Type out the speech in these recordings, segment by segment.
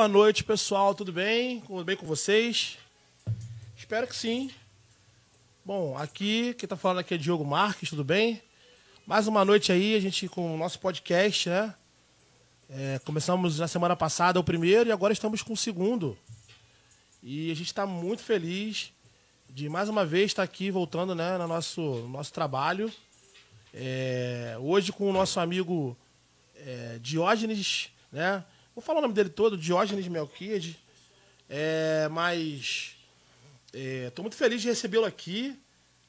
Boa noite, pessoal. Tudo bem? Tudo bem com vocês? Espero que sim. Bom, aqui, quem tá falando aqui é Diogo Marques, tudo bem? Mais uma noite aí, a gente com o nosso podcast, né? É, começamos na semana passada o primeiro e agora estamos com o segundo. E a gente está muito feliz de mais uma vez estar aqui voltando né, no nosso, no nosso trabalho. É, hoje com o nosso amigo é, Diógenes, né? Vou falar o nome dele todo, Diógenes Melquide. É, mas estou muito feliz de recebê-lo aqui,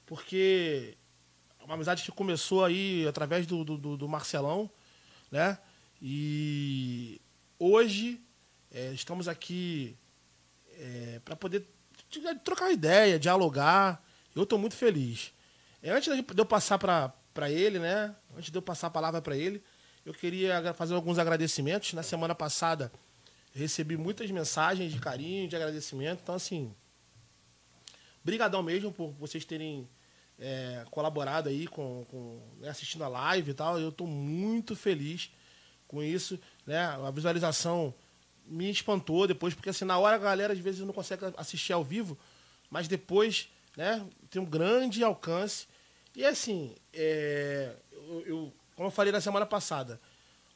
porque é uma amizade que começou aí através do, do, do Marcelão, né? E hoje é, estamos aqui é, para poder trocar ideia, dialogar. Eu estou muito feliz. É, antes de eu passar para ele, né? Antes de eu passar a palavra para ele, eu queria fazer alguns agradecimentos. Na semana passada, recebi muitas mensagens de carinho, de agradecimento. Então, assim, brigadão mesmo por vocês terem é, colaborado aí com, com né, assistindo a live e tal. Eu estou muito feliz com isso, né? A visualização me espantou depois, porque assim, na hora a galera às vezes não consegue assistir ao vivo, mas depois, né, tem um grande alcance. E assim, é, eu, eu como eu falei na semana passada,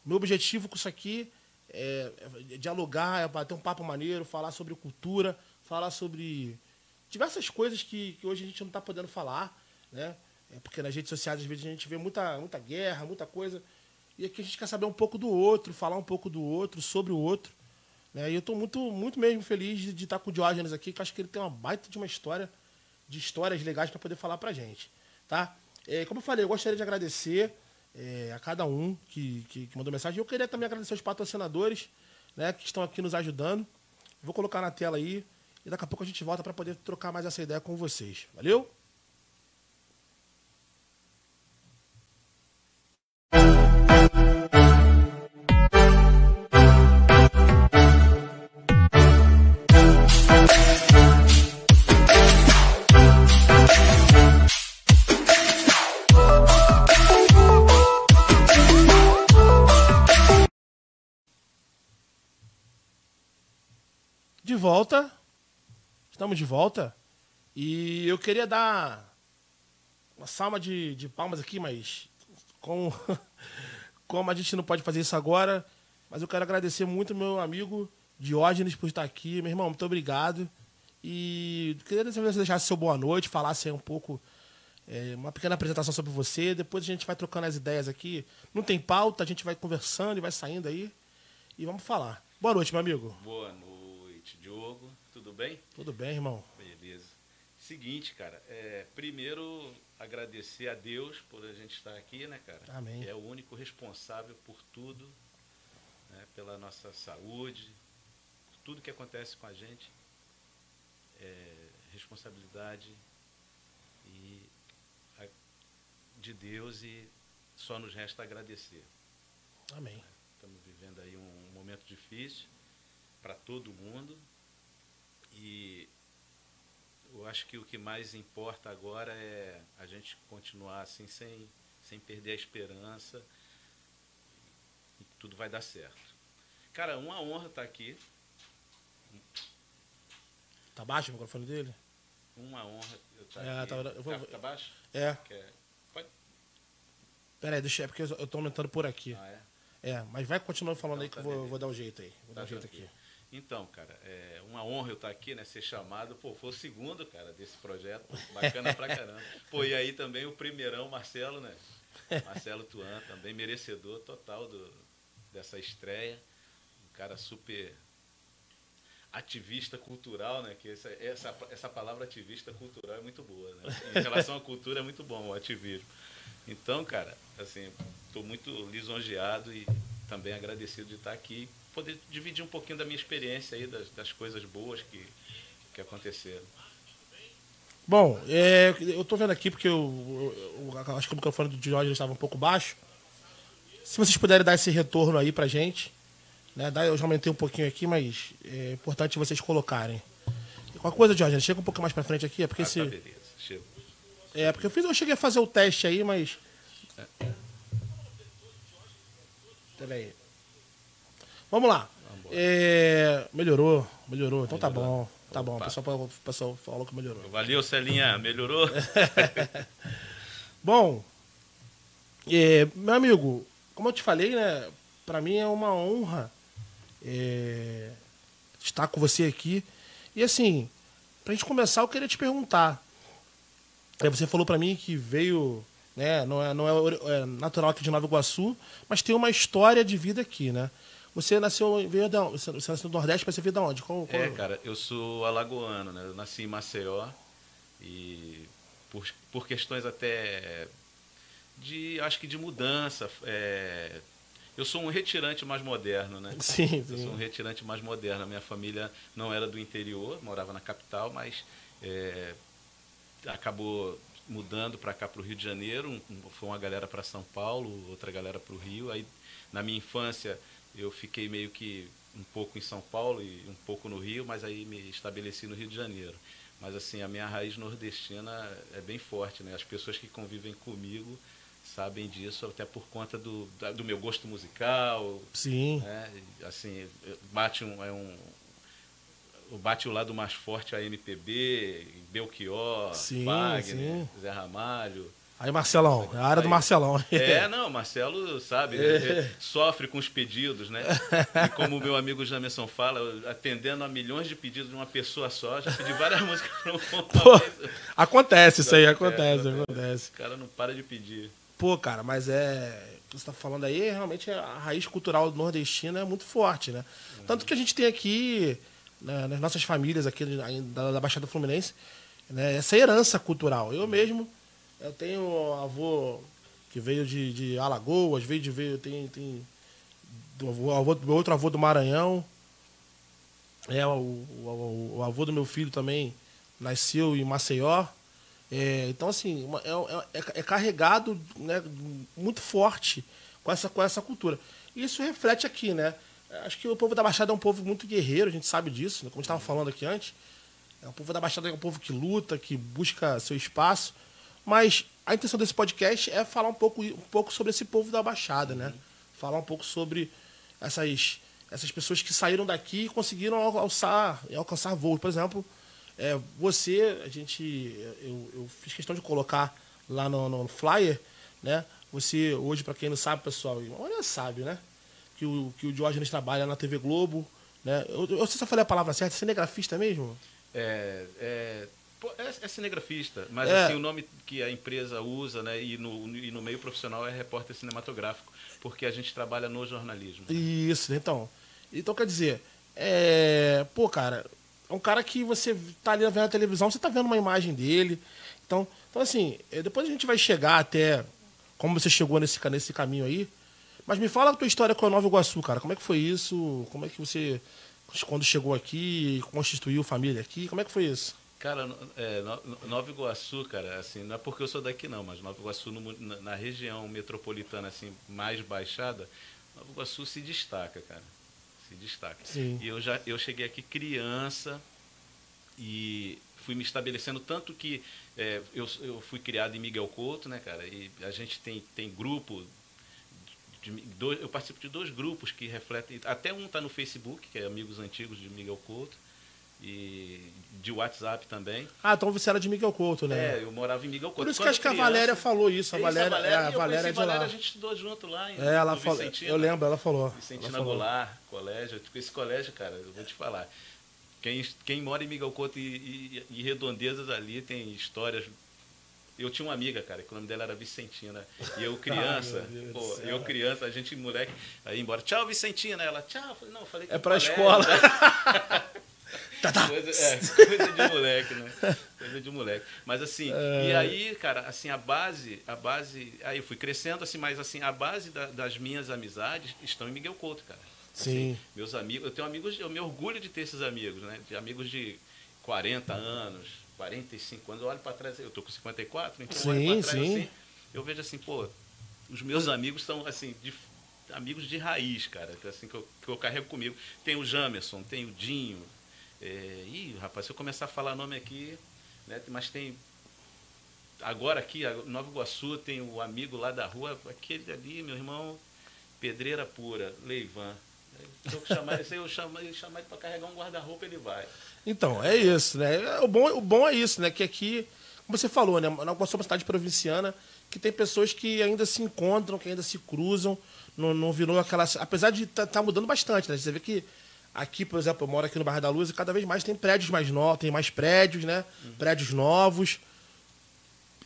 meu objetivo com isso aqui é, é dialogar, é bater um papo maneiro, falar sobre cultura, falar sobre diversas coisas que, que hoje a gente não está podendo falar, né? É porque nas redes sociais às vezes a gente vê muita, muita guerra, muita coisa. E aqui a gente quer saber um pouco do outro, falar um pouco do outro, sobre o outro. Né? E eu estou muito, muito mesmo feliz de, de estar com o Diógenes aqui, que acho que ele tem uma baita de uma história, de histórias legais para poder falar para gente. Tá? É, como eu falei, eu gostaria de agradecer é, a cada um que, que, que, mandou mensagem. Eu queria também agradecer os patrocinadores né, que estão aqui nos ajudando. Vou colocar na tela aí e daqui a pouco a gente volta para poder trocar mais essa ideia com vocês. Valeu? Volta. Estamos de volta. E eu queria dar uma salva de, de palmas aqui, mas com, como a gente não pode fazer isso agora, mas eu quero agradecer muito meu amigo Diógenes por estar aqui. Meu irmão, muito obrigado. E queria que você deixasse seu boa noite, falasse um pouco, é, uma pequena apresentação sobre você. Depois a gente vai trocando as ideias aqui. Não tem pauta, a gente vai conversando e vai saindo aí. E vamos falar. Boa noite, meu amigo. Boa noite noite, Diogo. Tudo bem? Tudo bem, irmão. Beleza. Seguinte, cara, é, primeiro agradecer a Deus por a gente estar aqui, né, cara? Amém. Que é o único responsável por tudo, né, pela nossa saúde, por tudo que acontece com a gente. É responsabilidade e a, de Deus e só nos resta agradecer. Amém. Estamos vivendo aí um momento difícil para todo mundo. E eu acho que o que mais importa agora é a gente continuar assim sem, sem perder a esperança. E tudo vai dar certo. Cara, uma honra estar tá aqui. Tá baixo o microfone dele? Uma honra eu estar tá é, aqui. Tá, eu vou... tá, tá baixo? É. Quer... Pode? Pera aí, deixa, é porque eu tô aumentando por aqui. Ah, é? É, mas vai continuando falando então, aí que tá eu vou, vou, dar um jeito aí. Vou tá dar um jeito aqui. Então, cara, é uma honra eu estar aqui, né? Ser chamado. Pô, foi o segundo, cara, desse projeto. Bacana pra caramba. Pô, e aí também o primeirão, Marcelo, né? Marcelo Tuan, também merecedor total do, dessa estreia. Um cara super ativista cultural, né? Que essa, essa, essa palavra ativista cultural é muito boa, né? Em relação à cultura é muito bom o ativismo. Então, cara, assim, estou muito lisonjeado e também agradecido de estar aqui poder dividir um pouquinho da minha experiência aí, das, das coisas boas que, que aconteceram. Bom, é, eu estou vendo aqui porque eu, eu, eu, acho que o microfone do Jorge estava um pouco baixo. Se vocês puderem dar esse retorno aí pra gente, né? Eu já aumentei um pouquinho aqui, mas é importante vocês colocarem. Qualquer coisa, Jorge, chega um pouco mais pra frente aqui, é porque ah, se. Tá, beleza, chega. É, porque eu fiz, eu cheguei a fazer o teste aí, mas. É. Peraí. Vamos lá. É, melhorou, melhorou. Então tá bom. Tá bom. O pessoal, pessoal falou que melhorou. Valeu, Celinha. Melhorou? bom, é, meu amigo, como eu te falei, né? Pra mim é uma honra é, estar com você aqui. E assim, pra gente começar, eu queria te perguntar. É, você falou para mim que veio, né? Não é, não é, é, natural aqui de Nova Iguaçu, mas tem uma história de vida aqui, né? Você nasceu, veio da, você nasceu no Nordeste, mas você veio da onde? Qual, qual... É, cara, eu sou alagoano, né? Eu nasci em Maceió e por, por questões até de, acho que de mudança, é, eu sou um retirante mais moderno, né? Sim, sim. Eu sou um retirante mais moderno. A minha família não era do interior, morava na capital, mas é, acabou mudando para cá para o Rio de Janeiro. Um, foi uma galera para São Paulo, outra galera para o Rio. Aí na minha infância eu fiquei meio que um pouco em São Paulo e um pouco no Rio, mas aí me estabeleci no Rio de Janeiro. Mas assim, a minha raiz nordestina é bem forte, né? As pessoas que convivem comigo sabem disso, até por conta do, do meu gosto musical. Sim. Né? Assim, bate um, é um bate o lado mais forte a MPB, Belchior, sim, Wagner, sim. Zé Ramalho. Aí, Marcelão, é a área aí, do Marcelão. É, não, Marcelo sabe, né? sofre com os pedidos, né? E como o meu amigo Jamerson fala, atendendo a milhões de pedidos de uma pessoa só, já pedi várias músicas para um Pô, Acontece isso aí, acontece, acontece, acontece. O cara não para de pedir. Pô, cara, mas é. O que você está falando aí, realmente a raiz cultural nordestina é muito forte, né? Uhum. Tanto que a gente tem aqui, né, nas nossas famílias aqui da, da Baixada Fluminense, né, essa herança cultural. Eu mesmo eu tenho um avô que veio de, de Alagoas, veio de veio, tem, tem do avô, meu outro avô do Maranhão. É, o, o, o, avô do meu filho também nasceu em Maceió. É, então, assim, é, é, é, carregado né, muito forte com essa, com essa cultura. Isso reflete aqui, né? Acho que o povo da Baixada é um povo muito guerreiro, a gente sabe disso, né? como a gente estava falando aqui antes. É, o povo da Baixada é um povo que luta, que busca seu espaço. Mas a intenção desse podcast é falar um pouco, um pouco sobre esse povo da Baixada, né? Falar um pouco sobre essas, essas pessoas que saíram daqui e conseguiram alçar, alcançar voos. Por exemplo, é, você, a gente, eu, eu, fiz questão de colocar lá no, no flyer, né? Você, hoje, para quem não sabe, pessoal, olha, sabe, né? Que o, que o Diógenes trabalha na TV Globo, né? Eu, eu, sei se eu falei a palavra certa, cinegrafista mesmo? É, é é, é cinegrafista, mas é. assim, o nome que a empresa usa, né, e no, e no meio profissional é repórter cinematográfico, porque a gente trabalha no jornalismo. Isso, então. Então quer dizer, é, pô, cara, é um cara que você tá ali vendo a televisão, você tá vendo uma imagem dele. Então, então assim, é, depois a gente vai chegar até como você chegou nesse, nesse caminho aí. Mas me fala a tua história com a Nova Iguaçu, cara. Como é que foi isso? Como é que você, quando chegou aqui, constituiu família aqui? Como é que foi isso? Cara, é, Nova Iguaçu, cara, assim, não é porque eu sou daqui não, mas Nova Iguaçu no, na, na, região metropolitana assim mais baixada, Nova Iguaçu se destaca, cara, se destaca. Sim. E eu já eu cheguei aqui criança e fui me estabelecendo tanto que é, eu, eu fui criado em Miguel Couto, né, cara, e a gente tem tem grupo de, dois, eu participo de dois grupos que refletem, até um está no Facebook, que é Amigos Antigos de Miguel Couto e de WhatsApp também. Ah, então você era de Miguel Couto, né? É, eu morava em Miguel Couto. Por isso Quando que acho que a Valéria falou isso. A Valéria, isso, a Valéria, é, a Valéria é de Valéria, lá. A gente estudou junto lá em é, ela falou, Eu lembro, ela falou. Vicentina ela falou. Goulart, colégio. Esse colégio, cara, eu vou te falar. Quem, quem mora em Miguel Couto e, e, e redondezas ali tem histórias eu tinha uma amiga, cara, que o nome dela era Vicentina. E eu criança, Ai, pô, eu criança, a gente moleque, aí embora, tchau Vicentina, ela, tchau, não, falei que É pra escola. Tá, tá. Coisa, é, coisa de moleque, né? Coisa de moleque. Mas assim, é... e aí, cara, assim, a base, a base. Aí eu fui crescendo, assim, mas assim, a base da, das minhas amizades estão em Miguel Couto, cara. Sim. Assim, meus amigos, eu tenho amigos, eu me orgulho de ter esses amigos, né? De amigos de 40 anos, 45 anos. Eu olho para trás, eu tô com 54, então sim, eu olho pra trás sim. assim, eu vejo assim, pô, os meus amigos são assim, de, amigos de raiz, cara, que, assim, que eu, que eu carrego comigo. Tem o Jamerson, tem o Dinho, é, ih, rapaz, se eu começar a falar nome aqui, né, mas tem. Agora aqui, Nova Iguaçu, tem o amigo lá da rua, aquele ali, meu irmão, pedreira pura, Leivan. Se eu chamar, eu chamar, chamar ele para carregar um guarda-roupa, ele vai. Então, é isso, né? O bom, o bom é isso, né? Que aqui, como você falou, né? Nós somos uma cidade provinciana que tem pessoas que ainda se encontram, que ainda se cruzam. Não, não virou aquela. Apesar de estar tá, tá mudando bastante, né? Você vê que aqui, por exemplo, eu moro aqui no bairro da Luz e cada vez mais tem prédios mais novos, tem mais prédios, né? Uhum. Prédios novos.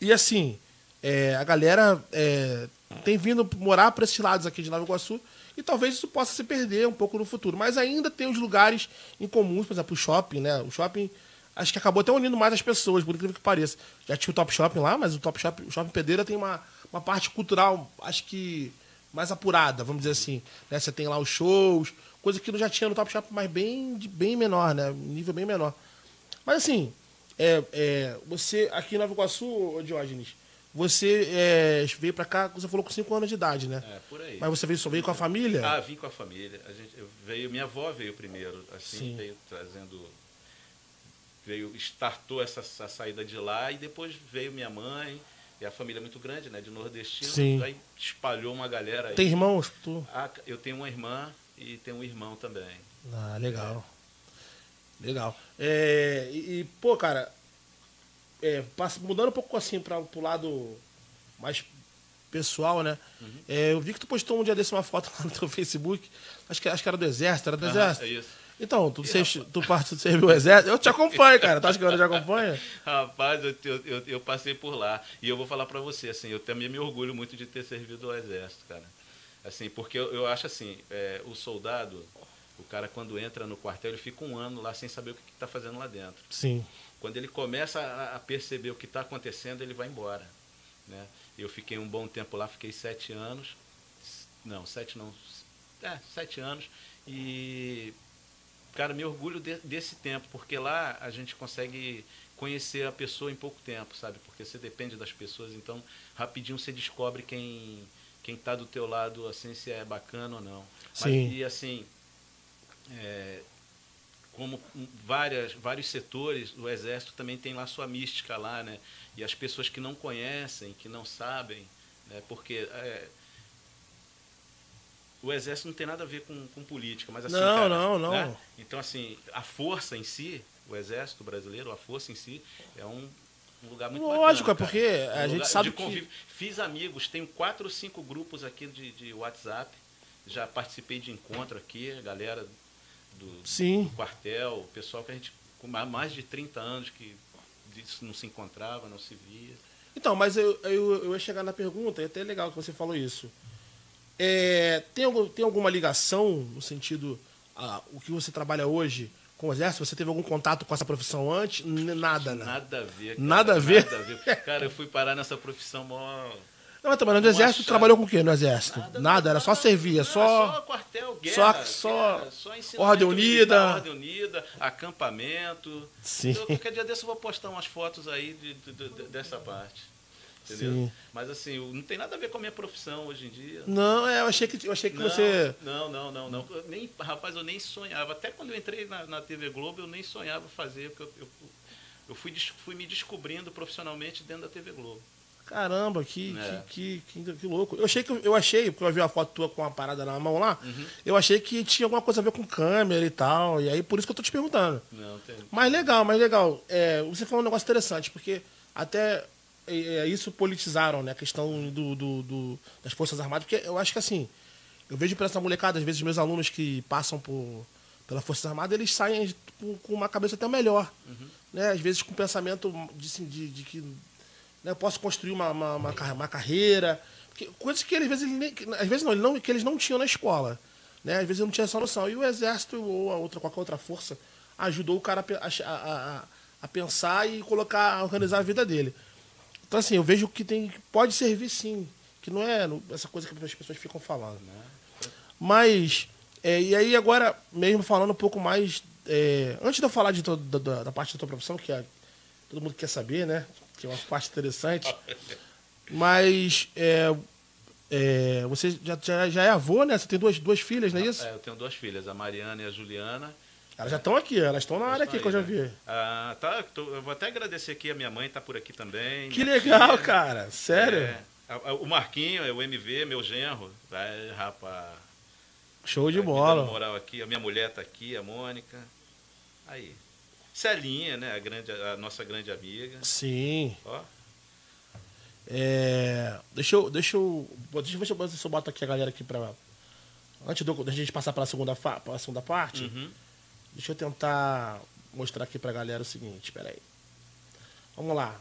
E assim, é, a galera é, tem vindo morar para esses lados aqui de Nova Iguaçu e talvez isso possa se perder um pouco no futuro. Mas ainda tem os lugares em comuns, por exemplo, o shopping, né? O shopping acho que acabou até unindo mais as pessoas, por incrível que pareça. Já tinha o Top Shopping lá, mas o Top Shopping, o Shopping Pedreira tem uma, uma parte cultural, acho que mais apurada, vamos dizer assim. Né? Você tem lá os shows, coisa que já tinha no Top Shopping, mas bem, bem menor, né? Nível bem menor. Mas assim, é, é, você aqui em Nova Iguaçu, Diógenes, você é, veio para cá, você falou com 5 anos de idade, né? É, por aí. Mas você veio, só veio com a família? Ah, vim com a família. A gente, veio, minha avó veio primeiro, assim, Sim. veio trazendo. Veio, startou essa, essa, saída de lá e depois veio minha mãe. E a família é muito grande, né? De nordestino. Sim. Aí espalhou uma galera aí. Tem irmãos? Tu? Ah, eu tenho uma irmã e tenho um irmão também. Ah, legal. É. Legal. É, e, pô, cara, é, mudando um pouco assim para o lado mais pessoal, né? Uhum. É, eu vi que tu postou um dia desse uma foto lá no teu Facebook. Acho que, acho que era do Exército, era do uhum, Exército. É isso. Então, tu, você, tu parte de servir o Exército. Eu te acompanho, cara. Tá acha que eu te acompanho? Rapaz, eu, eu, eu, passei por lá. E eu vou falar para você, assim, eu também me orgulho muito de ter servido ao Exército, cara. Assim, porque eu, eu acho assim, é, o soldado, o cara quando entra no quartel, ele fica um ano lá sem saber o que está fazendo lá dentro. Sim. Quando ele começa a perceber o que está acontecendo, ele vai embora. Né? Eu fiquei um bom tempo lá, fiquei sete anos. Não, sete não. É, sete anos. E, cara, me orgulho de, desse tempo, porque lá a gente consegue conhecer a pessoa em pouco tempo, sabe? Porque você depende das pessoas, então rapidinho você descobre quem quem está do teu lado, assim, se é bacana ou não. Sim. Mas, e assim, é, como várias, vários setores, o Exército também tem lá sua mística lá, né? E as pessoas que não conhecem, que não sabem, né? porque é, o Exército não tem nada a ver com, com política, mas assim, não, cara, não, não. Né? Então, assim, a força em si, o Exército brasileiro, a força em si, é um, um lugar muito Lógico, bacana, é porque a um gente sabe que... Fiz amigos, tenho quatro ou cinco grupos aqui de, de WhatsApp, já participei de encontro aqui, a galera do, Sim. do quartel, o pessoal que a gente, com mais de 30 anos que não se encontrava, não se via. Então, mas eu, eu, eu ia chegar na pergunta, é até legal que você falou isso. É, tem, algum, tem alguma ligação no sentido, ah, o que você trabalha hoje com o exército? Você teve algum contato com essa profissão antes? Nada, né? Nada a ver. Cara, nada a ver? Nada a ver. Cara, eu fui parar nessa profissão mó não, mas trabalhando no exército, trabalhou com o quê no exército? Nada, nada era só servir, só. Só quartel, guerra. Só, só, só Ordem Unida. Ordem Unida, acampamento. Sim. Eu, qualquer dia desse eu vou postar umas fotos aí de, de, de, dessa parte. Entendeu? Sim. Mas assim, não tem nada a ver com a minha profissão hoje em dia. Não, é, eu achei que, eu achei que não, você. Não, não, não, não. nem, rapaz, eu nem sonhava. Até quando eu entrei na, na TV Globo, eu nem sonhava fazer, porque eu, eu, eu fui, fui me descobrindo profissionalmente dentro da TV Globo. Caramba, que, é. que, que, que, que, louco. Eu achei que eu achei, porque eu vi a foto tua com uma parada na mão lá, uhum. eu achei que tinha alguma coisa a ver com câmera e tal. E aí por isso que eu tô te perguntando. Não, tem. Mas legal, mas legal. É, você falou um negócio interessante, porque até é, isso politizaram, né? A questão do, do, do, das Forças Armadas, porque eu acho que assim, eu vejo para essa molecada, às vezes meus alunos que passam por, pela Forças Armadas, eles saem com, com uma cabeça até melhor. Uhum. Né? Às vezes com pensamento de, assim, de, de que né? Eu posso construir uma, uma, uma, uma carreira. Coisas que às vezes, nem, às vezes não, não, que eles não tinham na escola. Né? Às vezes não tinha essa noção. E o exército ou a outra, qualquer outra força ajudou o cara a, a, a, a pensar e colocar, a organizar a vida dele. Então, assim, eu vejo que tem, pode servir sim. Que não é essa coisa que as pessoas ficam falando. Né? Mas, é, e aí agora, mesmo falando um pouco mais. É, antes de eu falar de da, da, parte da tua profissão, que é, todo mundo quer saber, né? que é uma parte interessante. Mas é, é, você já, já, já, é avô, né? Você tem duas, duas filhas, não é isso? É, eu tenho duas filhas, a Mariana e a Juliana. Elas já estão aqui, elas estão na área aqui aí, que eu já vi. Né? Ah, tá, tô, eu vou até agradecer aqui, a minha mãe está por aqui também. Que legal, filha. cara. Sério? É, o Marquinho, é o MV, meu genro. Vai, rapaz. Show de Tá bola. moral aqui. A minha mulher tá aqui, a Mônica. Aí. Celinha, né? A, grande, a nossa grande amiga. Sim. Ó. É, deixa eu. Deixa eu. Deixa eu ver se eu, boto aqui a galera aqui pra. Antes do- da gente passar para a segunda, pra segunda parte, Uhum. Deixa eu tentar mostrar aqui pra galera o seguinte, peraí. Vamos lá.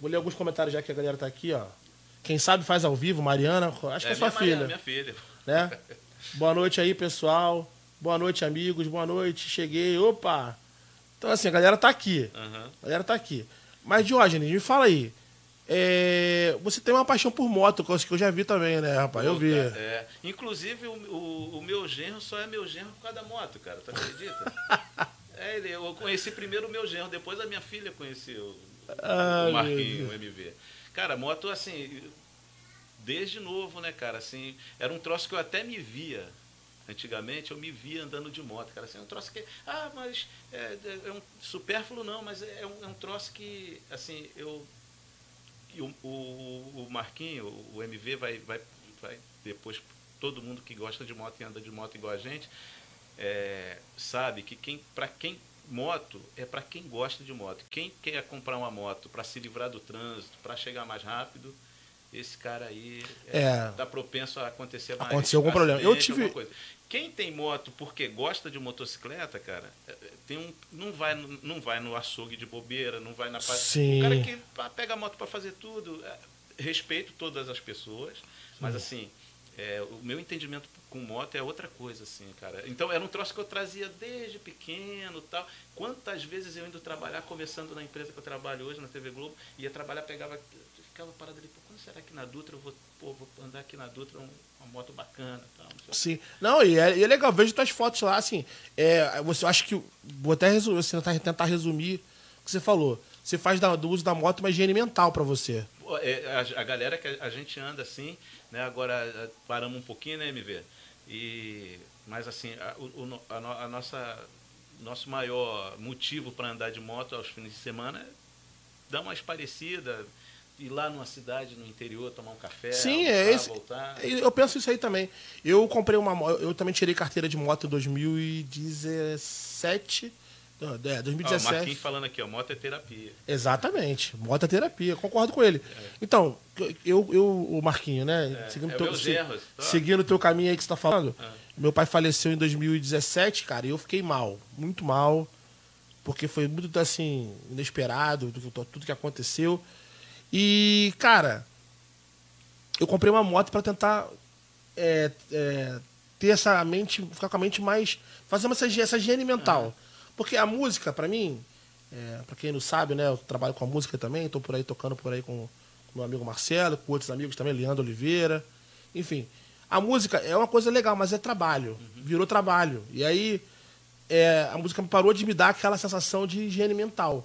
Vou ler alguns comentários já que a galera tá aqui, ó. Quem sabe faz ao vivo, Mariana, acho que é, sua minha filha, minha filha. né? Boa noite aí, pessoal. Boa noite, amigos. Boa noite. Cheguei. Opa! Então, assim, a galera tá aqui. Aham. A galera tá aqui. Mas, Diógenes, me fala aí. É, Você tem uma paixão por moto, coisa que eu já vi também, né, rapaz? Eu vi. É. Inclusive, o, o, o meu genro só é meu genro por causa da moto, cara. Tu acredita? é, eu conheci primeiro o meu genro, depois a minha filha conheceu Ai, o Marquinho, o MV. Cara, moto, assim, desde novo, né, cara? Assim, era um troço que eu até me via. Antigamente eu me via andando de moto, cara. Assim, é um troço que. Ah, mas é, é- é um supérfluo, não, mas é um, é um troço que, assim, eu. E o, o, o Marquinho, o MV, vai, vai, vai depois, todo mundo que gosta de moto e anda de moto igual a gente, é, sabe que quem, para quem moto é para quem gosta de moto. Quem quer comprar uma moto para se livrar do trânsito, para chegar mais rápido, esse cara aí É. tá propenso a acontecer mais Aconteceu algum problema. Eu tive-. Quem tem moto porque gosta de motocicleta, cara, é, é, tem um, não vai no- não vai no açougue de bobeira, não vai na Sim. O cara que pega a moto para fazer tudo, é, respeito todas as pessoas, mas assim, é, o meu entendimento com moto é outra coisa, assim, cara. Então era um troço que eu trazia desde pequeno tal. Quantas vezes eu indo trabalhar, começando na empresa que eu trabalho hoje, na TV Globo, ia trabalhar, pegava, ficava parado ali, pô, quando será que na Dutra eu vou, pô, vou andar aqui na Dutra, um- uma moto bacana tal, não. Sim. Não, e é, e é legal, vejo tuas fotos lá, assim. É, você eu acho que. Vou até resumir, assim, tentar, tentar resumir o que você falou. Você faz da- do uso da moto uma higiene mental pra você. Pô, é, a, a galera que a, a gente anda assim, né? Agora paramos um pouquinho, né, MV? E, mas assim, a, o, a, a nossa nosso maior motivo para andar de moto aos fins de semana é dar uma esparecida, ir lá numa cidade no interior, tomar um café, Sim, é almoçar, esse- voltar. Eu penso isso aí também. Eu comprei uma moto. Eu também tirei carteira de moto em 2017. Não, É, Ó, o Marquinhos 2017. falando aqui, ó, moto é terapia. Exatamente. Moto é terapia, concordo com ele. Então, eu, eu o Marquinho, né? É, seguindo é teu, se- genro, tá? seguindo o teu caminho aí que você tá falando. É. Meu pai faleceu em 2017, cara, e eu fiquei mal, muito mal, porque foi muito assim inesperado tudo, tudo que aconteceu. E, cara, eu comprei uma moto para tentar é, é, ter essa mente, ficar com a mente mais. fazer essa, essa higiene mental. Porque a música, para mim, é, para quem não sabe, né, eu trabalho com a música também, tô por aí tocando por aí com o meu amigo Marcelo, com outros amigos também, Leandro Oliveira. Enfim, a música é uma coisa legal, mas é trabalho. Virou trabalho. E aí é, a música parou de me dar aquela sensação de higiene mental.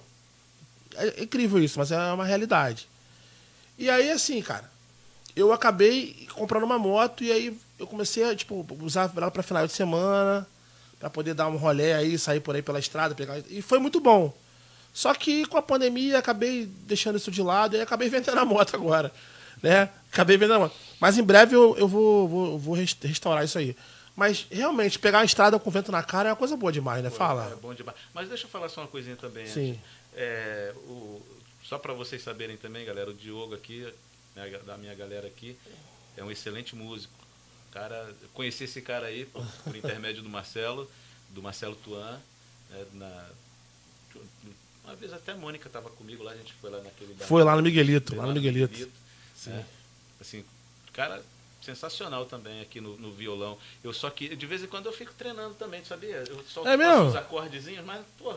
É incrível isso, mas é uma realidade. E aí, assim, cara, eu acabei comprando uma moto e aí eu comecei a, tipo, usar ela pra final de semana, pra poder dar um rolê aí, sair por aí pela estrada, pegar. E foi muito bom. Só que com a pandemia acabei deixando isso de lado e acabei vendendo a moto agora. Né? Acabei vendendo a moto. Mas em breve eu, eu vou, vou, vou res- restaurar isso aí. Mas realmente, pegar a estrada com vento na cara é uma coisa boa demais, né? Fala. É bom demais. Mas deixa eu falar só uma coisinha também. Sim. É, o, só para vocês saberem também, galera, o Diogo aqui, né, da minha galera aqui, é um excelente músico. Cara, eu conheci esse cara aí por, por intermédio do Marcelo, do Marcelo Tuan. né, na, uma vez até a Mônica estava comigo lá, a gente foi lá naquele bar. Foi lá no Miguelito, lá no Miguelito. Sim. né? Assim, cara sensacional também aqui no, no violão. Eu só que de vez em quando eu fico treinando também, sabia? Eu só É os acordezinhos, mas pô,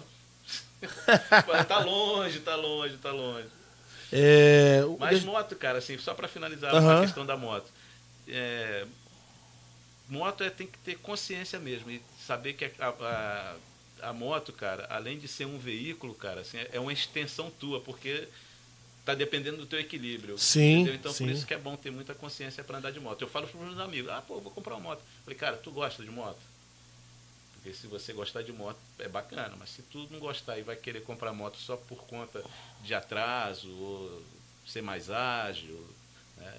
tá longe, tá longe, tá longe. É, Mas moto, cara, assim, só para finalizar a questão da moto. É, moto é, tem que ter consciência mesmo e saber que a, a, a moto, cara, além de ser um veículo, cara, assim, é uma extensão tua, porque tá dependendo do teu equilíbrio. Sim, entendeu? Então sim. por isso que é bom ter muita consciência para andar de moto. Eu falo para meus amigos, ah, pô, vou comprar uma moto. Eu falei, cara, tu gosta de moto? Porque se você gostar de moto, é bacana, mas se tu não gostar e vai querer comprar moto só por conta de atraso, ou ser mais ágil, né,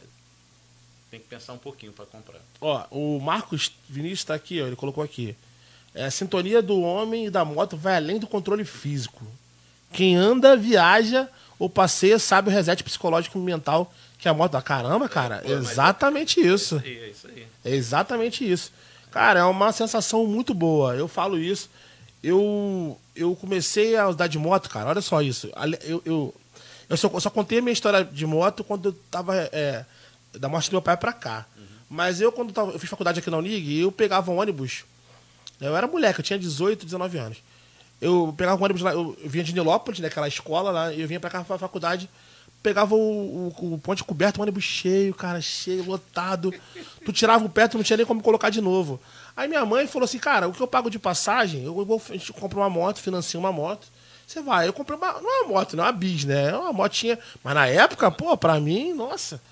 tem que pensar um pouquinho para comprar. Ó, o Marcos Vinícius está aqui, ó, ele colocou aqui. É, a sintonia do homem e da moto vai além do controle físico. Quem anda, viaja ou passeia sabe o reset psicológico e mental que a moto dá. Caramba, cara, pô, exatamente isso. É, é isso aí. É exatamente isso. Cara, é uma sensação muito boa. Eu falo isso. Eu, eu comecei a andar de moto, cara. Olha só isso. Eu, eu, eu, só, eu só contei a minha história de moto quando eu tava é, da morte do meu pai pra cá. Mas eu, quando tava, eu fiz faculdade aqui na Unig, eu pegava um ônibus. Eu era moleque, eu tinha 18, 19 anos. Eu pegava um ônibus lá, eu eu vinha de Nilópolis, daquela escola lá, e eu vinha pra cá pra faculdade, pegava o, o, o ponte coberto, o ônibus cheio, cara, cheio, lotado. Tu tirava o pé, tu não tinha nem como colocar de novo. Aí minha mãe falou assim, cara, o que eu pago de passagem, eu vou, a gente compra uma moto, financia uma moto. Você vai, eu comprei uma, não é uma moto, não é uma bis, né? É uma motinha. Mas na época, pô, pra mim, nossa.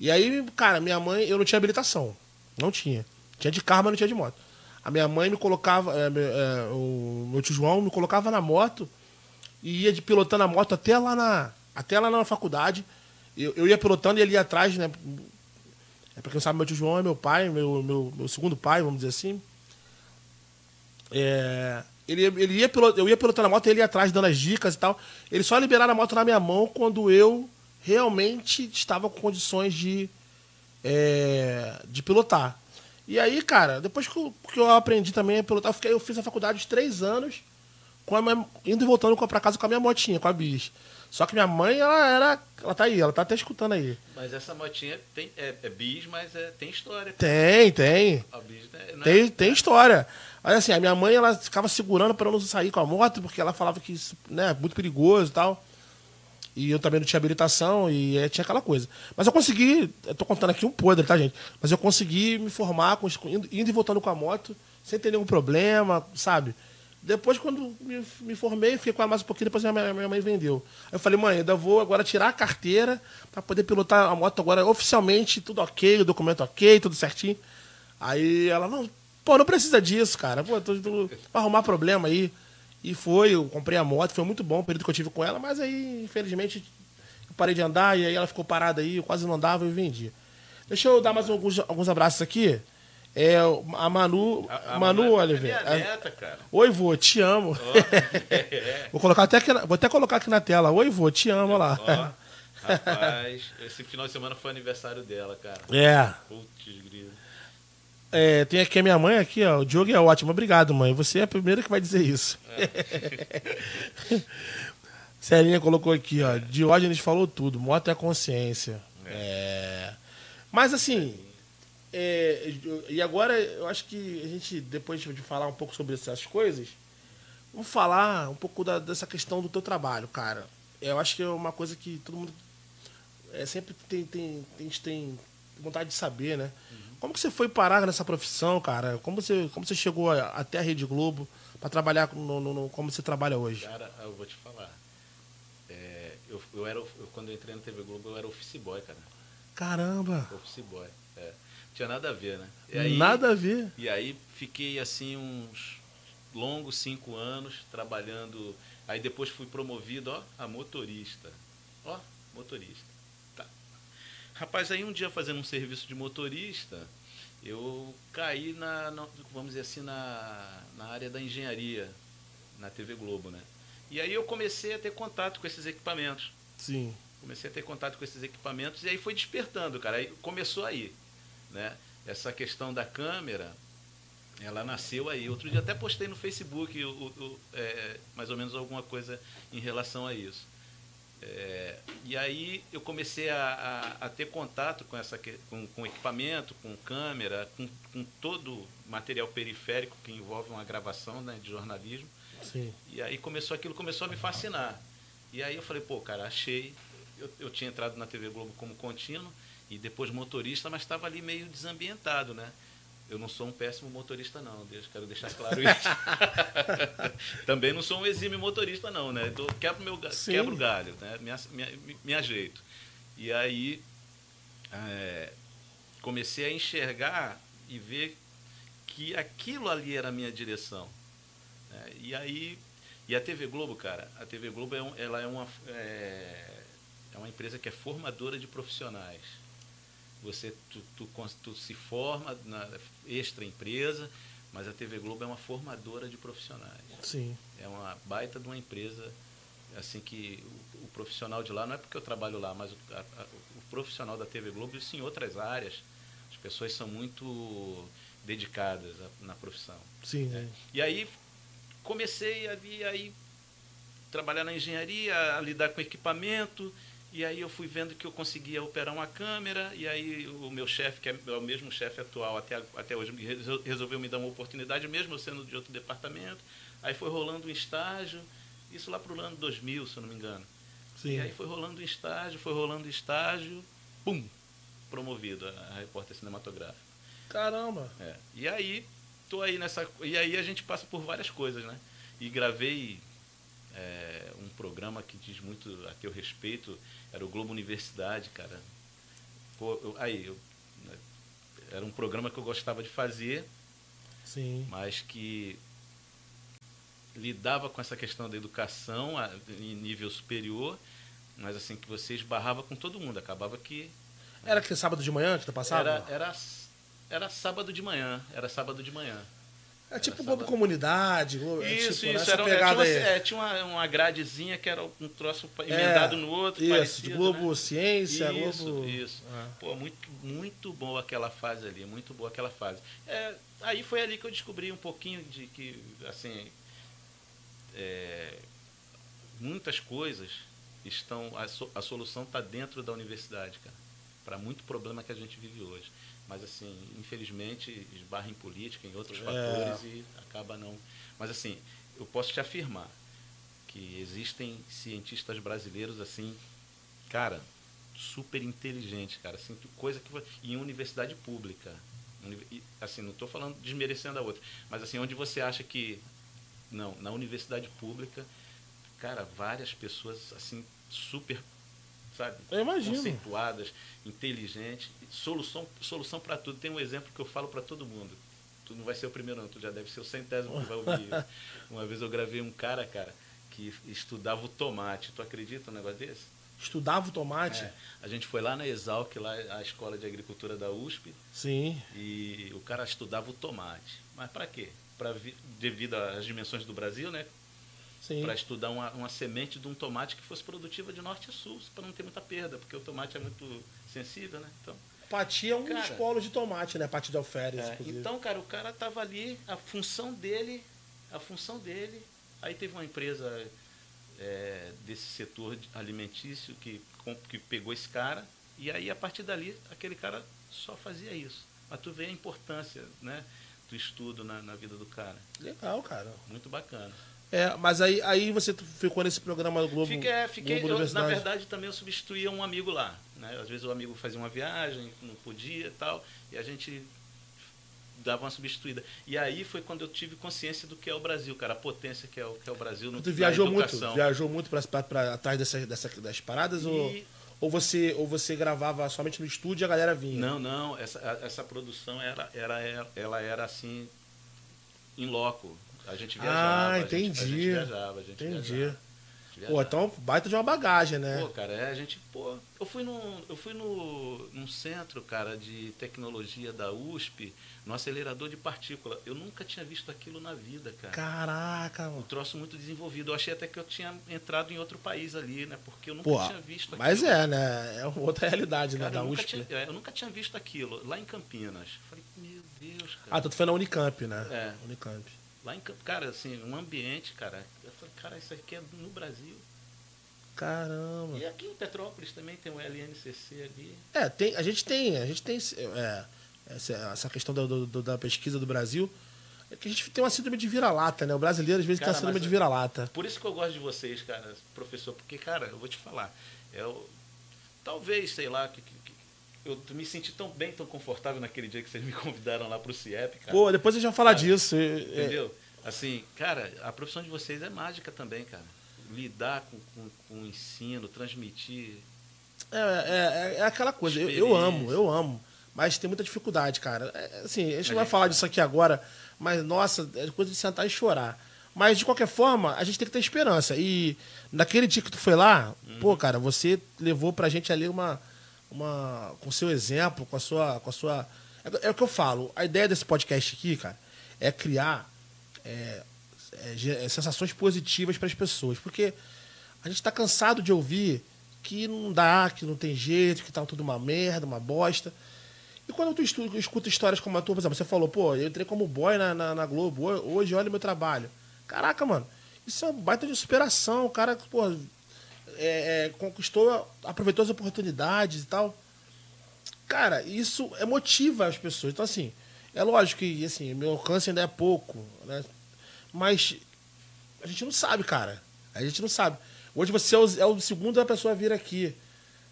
E aí, cara, minha mãe, eu não tinha habilitação. Não tinha. Tinha de carro, mas não tinha de moto. A minha mãe me colocava, é, é, o meu tio João me colocava na moto e ia de pilotando a moto até lá na, até lá na faculdade. Eu, eu ia pilotando e ele ia atrás, né? É, pra quem sabe, meu tio João é meu pai, meu, meu, meu segundo pai, vamos dizer assim. É, ele, ele ia eu ia pilotando a moto ele ia atrás dando as dicas e tal. Ele só liberaram a moto na minha mão quando eu realmente estava com condições de, é, de pilotar. E aí, cara, depois que eu, que eu aprendi também a pilotar, eu, fiquei, eu fiz a faculdade de três anos, com minha- indo e voltando pra casa com a minha motinha, com a bis. Só que minha mãe, ela era. Ela tá aí, ela tá até escutando aí. Mas essa motinha tem, é, é bis, mas é, tem história. Tem, tem. A bis, né, é- Tem, tem história. Mas assim, a minha mãe, ela ficava segurando para eu não sair com a moto, porque ela falava que isso né, é muito perigoso e tal. E eu também não tinha habilitação e eh, tinha aquela coisa. Mas eu consegui, eu tô contando aqui um podre, tá, gente? Mas eu consegui me formar, com- indo, indo e voltando com a moto, sem ter nenhum problema, sabe? Depois, quando me, me formei, fiquei com ela mais um pouquinho, depois minha, minha mãe vendeu. Aí eu falei, mãe, ainda vou agora tirar a carteira para poder pilotar a moto agora oficialmente, tudo ok, o documento ok, tudo certinho. Aí ela, não, pô, não precisa disso, cara. Pô, tô, tô, arrumar problema aí. E foi, eu comprei a moto, foi muito bom o período que eu tive com ela, mas aí, infelizmente, eu parei de andar e aí ela ficou parada aí, eu quase não andava e vendi. Deixa eu dar mais alguns, alguns abraços aqui. É, a Manu, A- a Manu é Oliver. minha neta, cara. Oi, vô, te amo. É. vou, colocar até aqui, vou até colocar aqui na tela. Oi, vô, te amo lá. Ó, rapaz, esse final de semana foi aniversário dela, cara. É. Putz, grilo. É, tem aqui a minha mãe aqui, ó. O Diogo é ótimo. Obrigado, mãe. Você é a primeira que vai dizer isso. Celinha colocou aqui, ó. Diógenes falou tudo. Moto é consciência. É. Mas assim. É, e agora eu acho que a gente, depois de falar um pouco sobre essas coisas, vamos falar um pouco da- dessa questão do teu trabalho, cara. Eu acho que é uma coisa que todo mundo é, sempre tem, tem, tem, tem vontade de saber, né? Como que você foi parar nessa profissão, cara? Como você, como você chegou a- até a Rede Globo para trabalhar no, no- no- como você trabalha hoje? Cara, eu vou te falar. É, eu, eu era, eu, quando eu entrei na TV Globo, eu era office boy, cara. Caramba! Office boy. Tinha nada a ver, né? Aí- Nada a ver. E aí fiquei assim uns longos cinco anos trabalhando. Aí depois fui promovido, ó, a motorista. Ó, motorista. Tá. Rapaz, aí um dia fazendo um serviço de motorista, eu caí na, na- vamos dizer assim, na, na área da engenharia, na TV Globo, né? E aí eu comecei a ter contato com esses equipamentos Sim. comecei a ter contato com esses equipamentos e aí foi despertando, cara. Aí começou aí, né? Essa questão da câmera, ela nasceu aí. Outro dia até postei no Facebook o, o- é, mais ou menos alguma coisa em relação a isso. É, e aí eu comecei a, a- a ter contato com, essa, com, com equipamento, com câmera, com, com todo o material periférico que envolve uma gravação né, de jornalismo. Sim. E aí começou aquilo, começou a me fascinar. E aí eu falei, pô, cara, achei. Eu, eu tinha entrado na TV Globo como contínuo e depois motorista, mas estava ali meio desambientado, né? Eu não sou um péssimo motorista, não. Quero deixar claro isso. Também não sou um exímio motorista, não, né? Tô, quebro, meu, Sim. quebro galho, né? Me, me- me ajeito. E aí é, comecei a enxergar e ver que aquilo ali era a minha direção. né? E aí, e a TV Globo, cara, a TV Globo é, um- ela é uma, é, é uma empresa que é formadora de profissionais. Você tu, tu, tu se forma na extra empresa, mas a TV Globo é uma formadora de profissionais. Sim. É uma baita de uma empresa assim que o, o profissional de lá não é porque eu trabalho lá, mas o, a, a, o profissional da TV Globo isso em outras áreas. As pessoas são muito dedicadas a, na profissão. Sim. É. E aí comecei a vir aí trabalhar na engenharia, a lidar com equipamento. E aí eu fui vendo que eu conseguia operar uma câmera, e aí o meu chefe, que é o mesmo chefe atual até, até hoje, resolveu me dar uma oportunidade, mesmo sendo de outro departamento. Aí foi rolando um estágio, isso lá para o ano 2000, se eu não me engano. Sim. E aí foi rolando um estágio, foi rolando um estágio, pum, promovido a, repórter cinematográfica. Caramba! É. E aí, tô aí nessa. E aí a gente passa por várias coisas, né? E gravei é, um programa que diz muito a teu respeito, era o Globo Universidade, cara. Pô, eu, aí, eu, né, era um programa que eu gostava de fazer, Sim. mas que lidava com essa questão da educação a, em nível superior, mas assim, que você esbarrava com todo mundo, acabava que... Era que sábado de manhã que tu passava? Era, era, era sábado de manhã, era sábado de manhã. É tipo Globo Comunidade. Globo, é isso, tipo, isso. Era, pegada tinha, uma, é, tinha uma, uma gradezinha que era um troço emendado É, no outro. Isso, parecido, de Globo né? Ciência, Isso, Globo. isso. É. Pô, muito, muito boa aquela fase ali, muito boa aquela fase. É, aí foi ali que eu descobri um pouquinho de que, assim, é, muitas coisas estão, a, so- a solução está dentro da universidade, cara, para muito problema que a gente vive hoje. Mas, assim, infelizmente, esbarra em política, em outros É. fatores e acaba não. Mas, assim, eu posso te afirmar que existem cientistas brasileiros, assim, cara, super inteligentes, cara, assim, coisa que em universidade pública, assim, não estou falando desmerecendo a outra, mas assim, onde você acha que não, na universidade pública, cara, várias pessoas assim super, sabe, Eu imagino. conceituadas, inteligentes, solução, solução para tudo. Tem um exemplo que eu falo para todo mundo. Tu não vai ser o primeiro, não, tu já deve ser o centésimo que vai ouvir. isso. Uma vez eu gravei um cara, cara, que estudava o tomate. Tu acredita num negócio desse? Estudava o tomate? É. A gente foi lá na Exalc, lá a escola de agricultura da USP, Sim. e o cara estudava o tomate. Mas para quê? Pra, vi- devido às dimensões do Brasil, né? Para estudar uma, uma semente de um tomate que fosse produtiva de norte a sul, para não ter muita perda, porque o tomate é muito sensível, né? Então, Pati é um dos Cara. polos de tomate, né? Pati de alferes, é, então, cara, o cara tava ali, a função dele, a função dele. Aí teve uma empresa é, desse setor alimentício que, que pegou esse cara, e aí a partir dali aquele cara só fazia isso. Mas tu vê a importância, né, do estudo na, na vida do cara. Legal, cara. Muito bacana. É, mas aí, aí você ficou nesse programa do Globo. Fiquei, é, fiquei Globo eu, na verdade também eu substituía um amigo lá. Né? Às vezes o amigo fazia uma viagem, não podia e tal, e a gente dava uma substituída. E aí foi quando eu tive consciência do que é o Brasil, cara, a potência que é o, que é o Brasil no, Tu viajou muito? Viajou muito pra atrás dessa, dessa, das paradas? Ou, E- ou, você, ou você gravava somente no estúdio e a galera vinha? Não, não, essa, essa produção era, era, era- ela era assim, em loco. A gente viajava. Ah, a gente- A gente, entendi. viajava, a gente Entendi. viajava. Pô, então baita de uma bagagem, né? Pô, cara, é, a gente, pô, eu fui num, eu fui no, num centro, cara, de tecnologia da USP, no acelerador de partícula. Eu nunca tinha visto aquilo na vida, cara. Caraca, Um mano. troço muito desenvolvido. Eu achei até que eu tinha entrado em outro país ali, né? Porque eu nunca Pô, tinha visto mas aquilo. é, né? É outra realidade, né? Cara, Da eu, nunca USP. tinha, eu nunca tinha visto aquilo. Lá em Campinas. Falei, meu Deus, cara. Ah, tu foi na Unicamp, né? É. Unicamp. Lá em Campinas, cara, assim, um ambiente, cara. Eu falei, cara, isso aqui é no Brasil. Caramba. E aqui em Petrópolis também tem o LNCC ali. É, tem, a gente tem, a gente tem é, essa, essa questão do- do- da pesquisa do Brasil. É que a gente tem uma síndrome de vira-lata, né? O brasileiro às vezes Cara, tem a síndrome de vira-lata. Por isso que eu gosto de vocês, cara, professor, porque, cara, eu vou te falar, eu, talvez, sei lá, que- que- eu me senti tão bem, tão confortável naquele dia que vocês me convidaram lá pro CIEP, cara. Pô, depois a gente vai falar É. disso. é- é- Entendeu? Assim, cara, a profissão de vocês é mágica também, cara. Lidar com, com, com o ensino, transmitir. É, é, é aquela coisa, eu, eu amo, eu amo. Mas tem muita dificuldade, cara. É, assim, a gente não vai falar disso aqui agora, mas, nossa, é coisa de sentar e chorar. Mas, de qualquer forma, a gente tem que ter esperança. E naquele dia que tu foi lá, Uhum. pô, cara, você levou pra gente ali uma, uma com seu exemplo, com a sua com a sua é, é o que eu falo. A ideia desse podcast aqui, cara, é criar é, é, sensações positivas para as pessoas, porque a gente está cansado de ouvir que não dá, que não tem jeito, que tá tudo uma merda, uma bosta. E quando tu escuta histórias como a tua, por exemplo, você falou, pô, eu entrei como boy na, na, na Globo, hoje olha o meu trabalho. Caraca, mano, isso é um baita de superação. O cara, pô, é, é, conquistou, aproveitou as oportunidades e tal. Cara, isso é motiva as pessoas. Então, assim, é lógico que assim, meu alcance ainda é pouco, né? Mas a gente não sabe, cara. A gente não sabe. Hoje você é o, é o segundo a pessoa a vir aqui.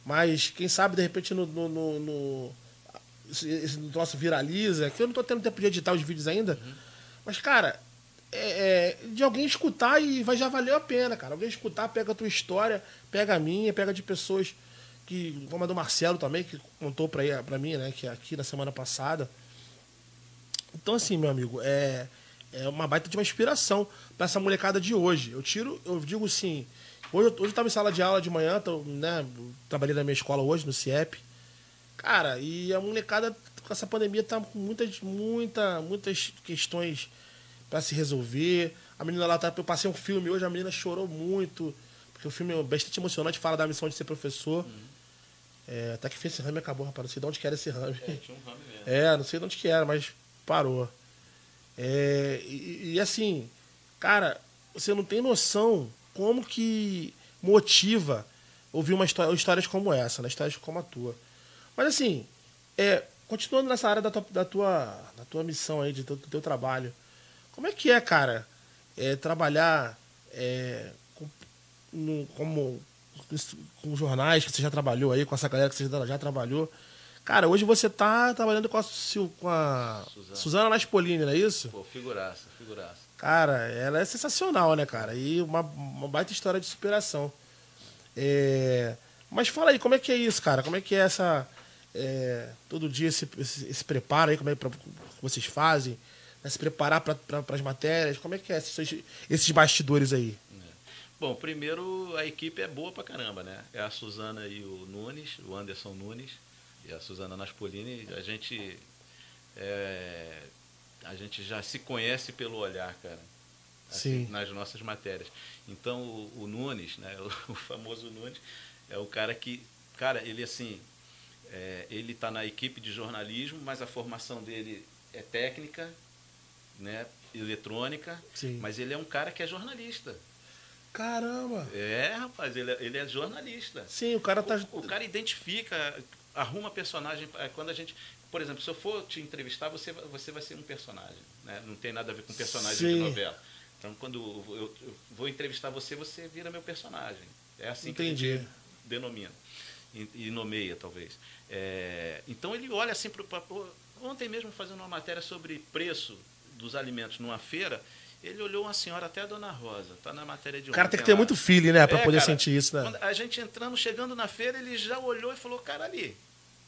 Mas quem sabe, de repente, no, no, no, no esse troço viraliza, que eu não tô tendo tempo de editar os vídeos ainda. Uhum. Mas, cara, é, é, de alguém escutar e vai já valeu a pena, cara. Alguém escutar, pega a tua história, pega a minha, pega de pessoas que. Como a do Marcelo também, que contou pra, pra mim, né? Que é aqui na semana passada. Então, assim, meu amigo, é, é uma baita de uma inspiração para essa molecada de hoje. Eu tiro, eu digo assim. Hoje, hoje eu estava em sala de aula de manhã, tô, né, trabalhei na minha escola hoje, no CIEP. Cara, e a molecada com essa pandemia tá com muitas, muita, muitas questões para se resolver. A menina lá, tá, eu passei um filme hoje, a menina chorou muito, porque o filme é bastante emocionante, fala da missão de ser professor. Uhum. É, até que fez esse rame acabou, rapaz. Não sei de onde que era esse rame. É, tinha um rame mesmo. É, não sei de onde que era, mas parou. É, e, e, assim, cara, você não tem noção como que motiva ouvir uma história, histórias como essa, né? histórias como a tua. Mas assim, é, continuando nessa área da tua, da tua, da tua missão aí, de, do, teu trabalho, como é que é, cara, é, trabalhar é, com, no, como com jornais que você já trabalhou aí, com essa galera que você já, já trabalhou. Cara, hoje você tá trabalhando com a, com a Suzana, Suzana Naspolini, não é isso? Pô, figuraça, figuraça. Cara, ela é sensacional, né, cara? E uma, uma baita história de superação. É... Mas fala aí, como é que é isso, cara? Como é que é essa. É... todo dia esse, esse, esse, preparo aí, como é que vocês fazem? Né? Se preparar para pra, as matérias? Como é que é esses, esses bastidores aí? É. Bom, primeiro a equipe é boa pra caramba, né? É a Suzana e o Nunes, o Anderson Nunes e a Suzana Naspolini. A gente é, a gente já se conhece pelo olhar, cara. Assim, Sim. Nas nossas matérias. Então, o, o Nunes, né, o, o, famoso Nunes, é o cara que, cara, ele assim, é, ele está na equipe de jornalismo, mas a formação dele é técnica, né, eletrônica, Sim. mas ele é um cara que é jornalista. Caramba! É, rapaz, ele é, ele é jornalista. Sim, o cara tá. O, o cara identifica, arruma personagem. É, quando a gente. Por exemplo, se eu for te entrevistar, você, você vai ser um personagem. Né? Não tem nada a ver com personagem Sim. de novela. Então, quando eu, eu, vou entrevistar você, você vira meu personagem. É assim Entendi. que a gente denomina. E, e nomeia, talvez. É, então, ele olha assim para. Ontem mesmo, fazendo uma matéria sobre preço dos alimentos numa feira, ele olhou uma senhora, até a Dona Rosa, tá na matéria de O cara tem que ter lá. muito feeling, né, para é, poder cara, sentir isso, né? a gente entrando, chegando na feira, ele já olhou e falou, cara, ali,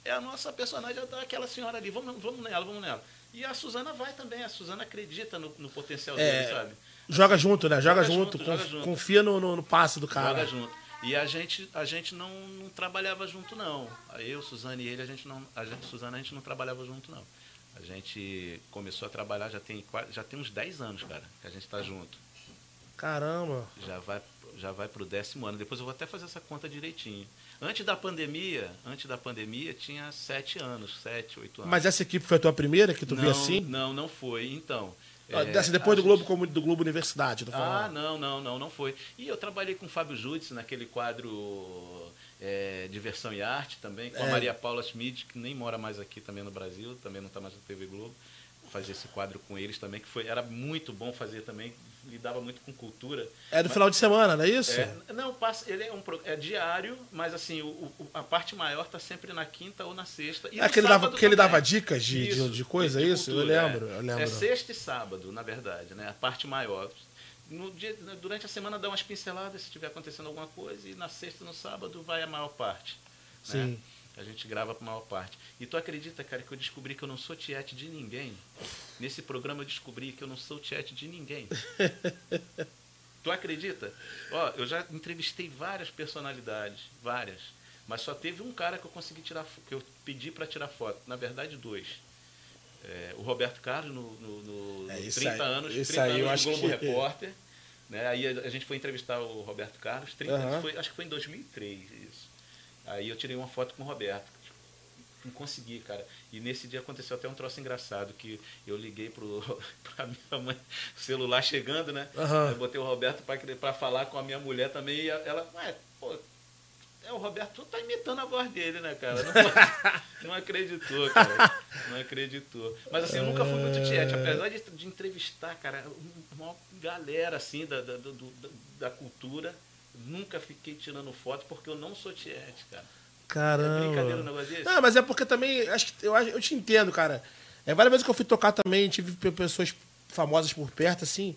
é a nossa personagem daquela senhora ali, vamos, vamos nela, vamos nela. E a Suzana vai também, a Suzana acredita no, no potencial é, dele, sabe? Joga junto, né? Joga, joga junto, junto, joga junto, confia no, no, no, passe do cara. Joga junto. E a gente, a gente não, não trabalhava junto, não. Eu, Suzana e ele, a gente não. A gente, Suzana, a gente não trabalhava junto, não. A gente começou a trabalhar já tem, já tem uns 10 anos, cara, que a gente está junto. Caramba! Já vai, já vai pro décimo ano. Depois eu vou até fazer essa conta direitinho. Antes da pandemia, antes da pandemia, tinha sete anos, sete, oito anos. Mas essa equipe foi a tua primeira que tu não, viu assim? Não, não foi. Então. Ah, é, depois do Globo como do Globo Universidade, Ah, não, não, não, não foi. E eu trabalhei com o Fábio Júdice naquele quadro é, Diversão e Arte também, com é. a Maria Paula Schmidt, que nem mora mais aqui também no Brasil, também não está mais na TV Globo. Fazer esse quadro com eles também, que foi, era muito bom fazer também, lidava muito com cultura. É do mas, final de semana, não é isso? É, não, passa, ele é, um, é diário, mas assim, o, o, a parte maior está sempre na quinta ou na sexta. E é que ele, dava, que ele dava dicas de, isso, de, de coisa, de, de isso? Cultura, eu lembro, é. eu lembro. É sexta e sábado, na verdade, né? A parte maior. Dia, durante a semana dá umas pinceladas se estiver acontecendo alguma coisa, e na sexta no sábado vai a maior parte. Sim. Né? A gente grava a maior parte. E tu acredita, cara, que eu descobri que eu não sou tiete de ninguém? Nesse programa eu descobri que eu não sou tiete de ninguém. tu acredita? Ó, eu já entrevistei várias personalidades, várias. Mas só teve um cara que eu consegui tirar, que eu pedi para tirar foto. Na verdade, dois. É, o Roberto Carlos, no, no, no É, no isso 30 aí- anos, isso 30 aí eu anos Globo que- Repórter. Né? Aí a, a gente foi entrevistar o Roberto Carlos, 30 Aham. anos, foi- acho que foi em 2003 isso. Aí eu tirei uma foto com o Roberto. Não consegui, cara. E nesse dia aconteceu até um troço engraçado, que eu liguei pro, pra minha mãe, o celular chegando, né? Aham. Eu botei o Roberto pra falar com a minha mulher também, e ela, ué, pô, é o Roberto, tá imitando a voz dele, né, cara? Não, não acreditou, cara. Não acreditou. Mas assim, eu nunca fui muito tiete, apesar de, de entrevistar, cara, uma galera assim da, da, do- da cultura, nunca fiquei tirando foto porque eu não sou tiete, cara. Caramba. É brincadeira um negócio desse? Não, mas é porque também, acho que eu, eu te entendo, cara. É, várias vezes que eu fui tocar também, tive pe- pessoas famosas por perto, assim.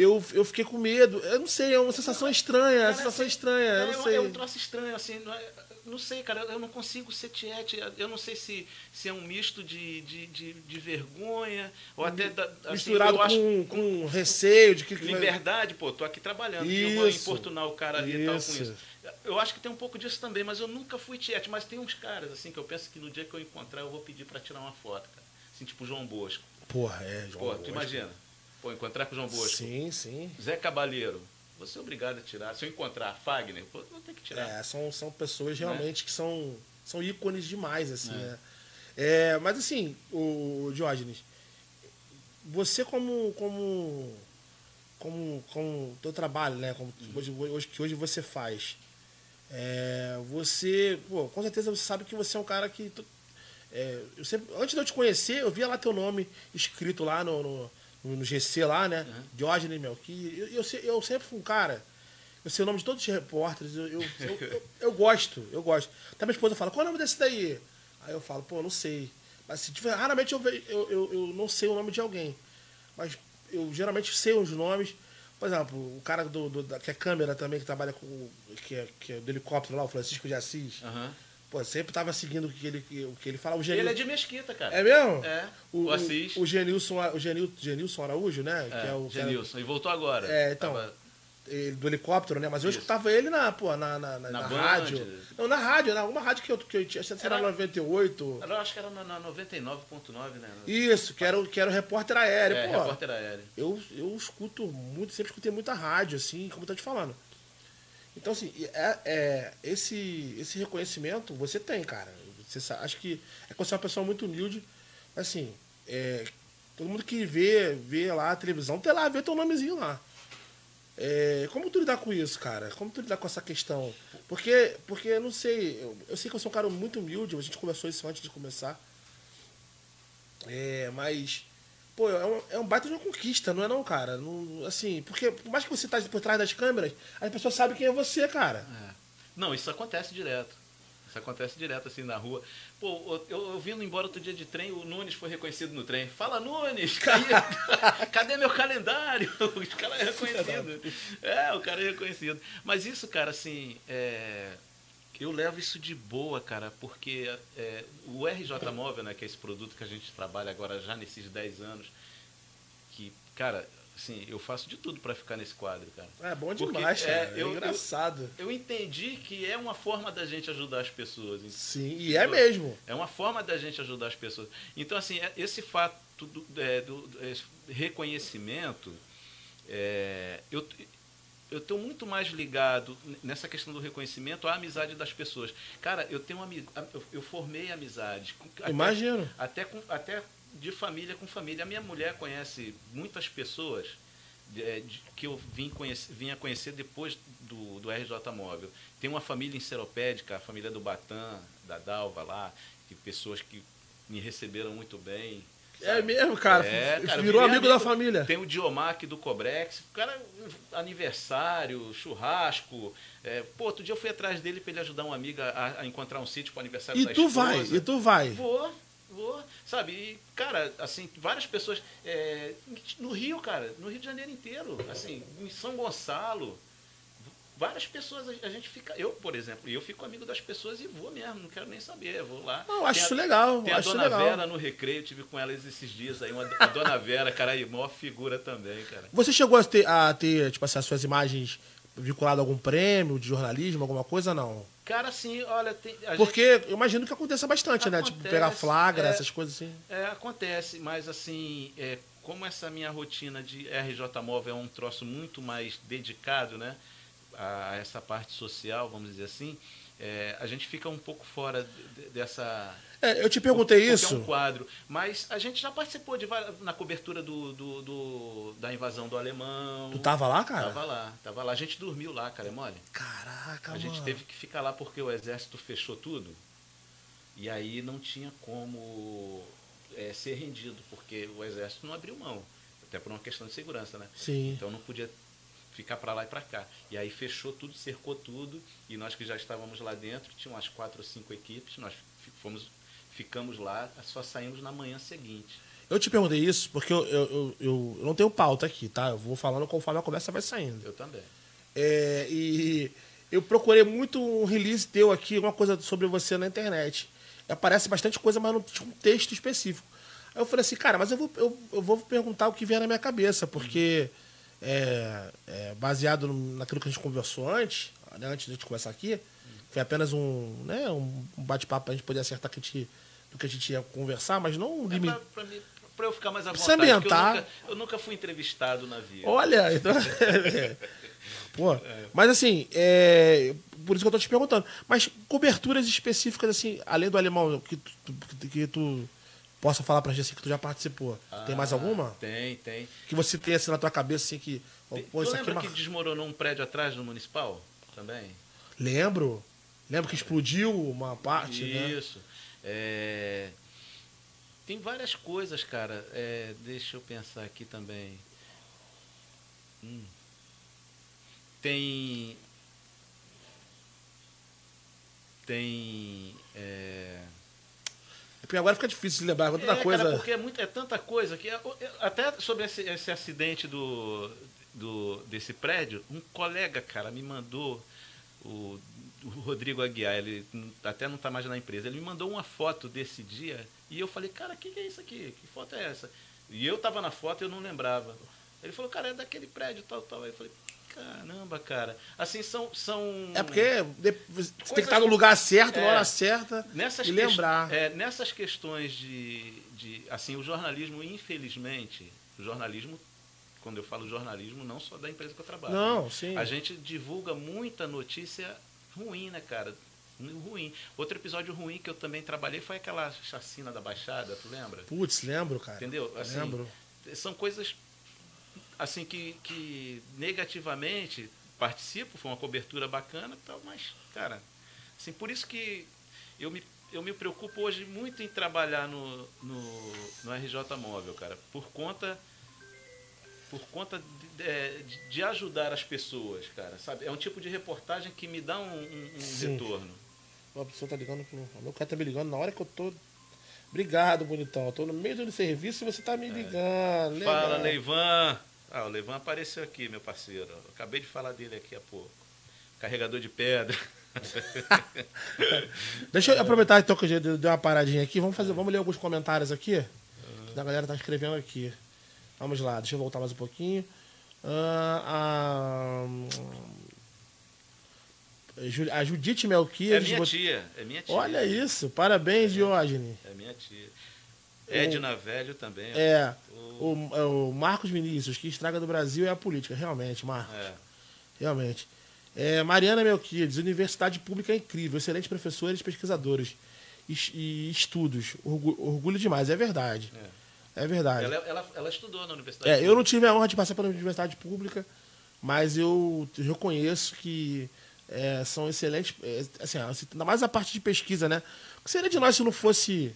Eu, eu fiquei com medo. Eu não sei, é uma sensação estranha, é uma sensação assim, estranha. É, Eu não um- sei. é um troço estranho, assim. Não, é- não sei, cara, eu não consigo ser tiete. Eu não sei se, se é um misto de, de, de, de vergonha ou até. Da, assim, Misturado eu acho- com, com receio de que. Liberdade, pô, tô aqui trabalhando. e eu vou Isso. importunar o cara ali e tal com Isso. isso. Eu acho que tem um pouco disso também, mas eu nunca fui tiete. Mas tem uns caras, assim, que eu penso que no dia que eu encontrar, eu vou pedir pra tirar uma foto, cara. Assim, tipo o João Bosco. Porra, é, João. Pô, tu Bosco. imagina. Pô, encontrar com o João Bosco. Sim, sim. Zé Cabaleiro. Vou ser obrigado a tirar. Se eu encontrar Fagner, pô, vou ter que tirar. É, são, são pessoas realmente que são, são ícones demais, assim, É. né? É, mas assim, o Diógenes, você como. como. como. como teu trabalho, né? Como hoje, hoje, que hoje você faz. é, você. Pô, com certeza você sabe que você é um cara que. é, eu sempre, antes de eu te conhecer, eu via lá teu nome escrito lá no, no, no GC lá, né? Uhum. Diógenes, meu, que eu, eu, eu sempre fui um cara. Eu sei o nome de todos os repórteres, eu, eu, eu, eu- gosto, eu gosto. Até minha esposa fala, qual é o nome desse daí? Aí eu falo, pô, não sei. Mas se tiver, raramente eu, eu, eu, eu não sei o nome de alguém. Mas eu geralmente sei os nomes. Por exemplo, o cara do, do- da, que é câmera também, que trabalha com. o- que é, que é do helicóptero lá, o Francisco de Assis. Aham. Pô, sempre tava seguindo o que ele, o que ele fala. O Ele Genil... é de Mesquita, cara. É mesmo? É. O, O, Assis. O, o Genilson, o Genil, Genilson Araújo, né? é, que é o Genilson. E voltou agora. É, então. Tava- ele- do helicóptero, né? Mas eu Isso. escutava ele na, pô, na, na, na, Na na rádio. Não, na rádio, na alguma rádio que eu, que eu tinha, acho que era Era- 98. Eu acho que era na, na 99.9, né? Isso, que era, o- que era o repórter aéreo. É, pô, repórter aéreo. eu, eu escuto muito, sempre escutei muita rádio, assim, como eu tô te falando. Então, assim, é, é, esse, esse reconhecimento você tem, cara. Você sa- acho que é que você é uma pessoa muito humilde, assim, é, todo mundo que vê, vê lá a televisão, tem lá, vê teu nomezinho lá. É, como tu lidar com isso, cara? Como tu lidar com essa questão? Porque, porque eu não sei, eu, eu sei que eu sou um cara muito humilde, a gente conversou isso antes de começar. É, mas, pô, é um, é um baita de uma conquista, não é não, cara? Não, assim, porque por mais que você tá por trás das câmeras, as pessoas sabem quem é você, cara. É. Não, isso acontece direto. Isso acontece direto assim na rua. Pô, eu, eu vindo embora outro dia de trem, o Nunes foi reconhecido no trem. Fala, Nunes! Cadê, meu calendário? O cara é reconhecido. É, o cara é reconhecido. Mas isso, cara, assim, é, eu levo isso de boa, cara, porque é, o RJ Móvel, né, que é esse produto que a gente trabalha agora já nesses 10 anos, que, cara, assim, eu faço de tudo para ficar nesse quadro, cara. É bom Porque, demais, cara. é, É, eu- eu- engraçado. Eu entendi que é uma forma da gente ajudar as pessoas. entendeu? Sim, e é mesmo. É uma forma da gente ajudar as pessoas. Então, assim, é- esse fato do, é, do- esse reconhecimento, é, eu eu estou muito mais ligado nessa questão do reconhecimento à amizade das pessoas. Cara, eu tenho ami- eu, eu formei amizade. até- Imagino. até, com, até de família com família. A minha mulher conhece muitas pessoas é, de- que eu vim conhece, vinha conhecer depois do, do RJ Móvel. Tem uma família em Seropédica, a família do Batã, da Dalva lá, que pessoas que me receberam muito bem. É mesmo, cara. É, cara, Virou virei amigo da família. Tem o Diomac do Cobrex, o cara, aniversário, churrasco. É, pô, outro dia eu fui atrás dele para ele ajudar uma amiga a, a encontrar um sítio para aniversário E da tu esposa. vai, e tu vai. Vou, vou. Sabe, e, cara, assim, várias pessoas. é, no Rio, cara, no Rio de Janeiro inteiro, assim, em São Gonçalo. Várias pessoas, a gente fica. Eu, por exemplo, eu fico amigo das pessoas e vou mesmo, não quero nem saber, vou lá. Não, eu acho a- isso legal. Tem a Dona legal. Vera no recreio, tive com ela esses dias aí, uma, a Dona Vera, cara, aí, maior figura também, cara. Você chegou a ter, a ter tipo assim, as suas imagens vinculadas a algum prêmio de jornalismo, alguma coisa, não? Cara, assim, olha, tem, Porque gente... eu imagino que aconteça bastante, acontece, né? Tipo, pegar flagra, é, essas coisas assim. É, acontece, mas assim, é, como essa minha rotina de RJ Móvel é um troço muito mais dedicado, né? A essa parte social, vamos dizer assim, é, a gente fica um pouco fora de, dessa. É, eu te perguntei isso. É um quadro. Mas a gente já participou de na cobertura do, do, do, da invasão do alemão. Tu tava lá, cara? Tava lá, tava lá. A gente dormiu lá, cara, é mole? Caraca, A mano. gente teve que ficar lá porque o exército fechou tudo. E aí não tinha como é, ser rendido, porque o exército não abriu mão. Até por uma questão de segurança, né? Sim. Então não podia ficar para lá e para cá. E aí fechou tudo, cercou tudo, e nós que já estávamos lá dentro, tinha umas quatro ou cinco equipes, nós fomos, ficamos lá, só saímos na manhã seguinte. Eu te perguntei isso porque eu, eu, eu, eu não tenho pauta aqui, tá? Eu vou falando conforme a conversa vai saindo. Eu também. É, e eu procurei muito um release teu aqui, uma coisa sobre você na internet. Aparece bastante coisa, mas não tinha um texto específico. Aí eu falei assim, cara, mas eu vou, eu, eu vou perguntar o que vier na minha cabeça, porque é, é, baseado naquilo que a gente conversou antes, né, antes de a gente começar aqui, foi apenas um, né, um bate-papo para a gente poder acertar que a gente, do que a gente ia conversar, mas não um limite. É para eu ficar mais à vontade, ambientar. Eu nunca, eu nunca fui entrevistado na vida. Olha, então... Pô, mas assim, é, por isso que eu tô te perguntando. Mas coberturas específicas, assim, além do alemão, que tu, que tu possa falar pra gente assim, que tu já participou. Ah, tem mais ah, alguma? Tem, tem. Que você tem assim na tua cabeça, assim, que. Tem, pô, tu lembra é que desmoronou um prédio atrás do municipal? Também? Lembro. Lembro que explodiu uma parte, Isso. né? Isso. É... Tem várias coisas, cara. É... Deixa eu pensar aqui também. Hum. Tem. Tem. É... Porque agora fica difícil de lembrar, tanta é, coisa. Cara, porque é, muito, é tanta coisa que. Até sobre esse, esse acidente do, do, desse prédio, um colega, cara, me mandou. O, o Rodrigo Aguiar, ele até não está mais na empresa, ele me mandou uma foto desse dia e eu falei, cara, o que, que é isso aqui? Que foto é essa? E eu estava na foto e eu não lembrava. Ele falou, cara, é daquele prédio, tal, tal. Aí eu falei, Caramba, cara. Assim, são. são é porque você tem que estar no lugar certo, é, na hora certa nessas e lembrar. É, nessas questões de, de. Assim, o jornalismo, infelizmente, o jornalismo, quando eu falo jornalismo, não só da empresa que eu trabalho. Não, né? sim. A gente divulga muita notícia ruim, né, cara? Ruim. Outro episódio ruim que eu também trabalhei foi aquela chacina da Baixada, tu lembra? Putz, lembro, cara. Entendeu? Assim, lembro. São coisas assim que, que negativamente participo, foi uma cobertura bacana tal, mas, cara, assim, por isso que eu me, eu me preocupo hoje muito em trabalhar no, no, no RJ Móvel, cara, por conta por conta de, é, de, de, ajudar as pessoas, cara, sabe? É um tipo de reportagem que me dá um, um, um retorno. A pessoa tá ligando, o meu cara tá me ligando na hora que eu tô Obrigado, bonitão. Eu tô no meio do serviço e você tá me é. ligando. É. Fala, Neivan. Ah, o Levan apareceu aqui, meu parceiro. Eu acabei de falar dele aqui há pouco. Carregador de pedra. Deixa eu aproveitar então que eu dei uma paradinha aqui. Vamos, fazer, vamos ler alguns comentários aqui. Uhum. A galera tá escrevendo aqui. Vamos lá, deixa eu voltar mais um pouquinho. Uh, a, a Judite Melquias. É minha tia, é minha tia. Olha isso, parabéns, é, Diógenes. É minha tia. Edna Velho também. É. O, é o, Marcos Vinícius, que estraga do Brasil é a política. Realmente, Marcos. É. Realmente. É, Mariana Melquides, Universidade Pública é incrível, excelentes professores, pesquisadores e, e estudos. Orgulho, orgulho, demais, é verdade. É, é verdade. Ela, ela, ela, estudou na Universidade é, Pública. Eu não tive a honra de passar pela Universidade Pública, mas eu reconheço que é, são excelentes. É, assim, ainda mais a parte de pesquisa, né? O que seria de nós se não fosse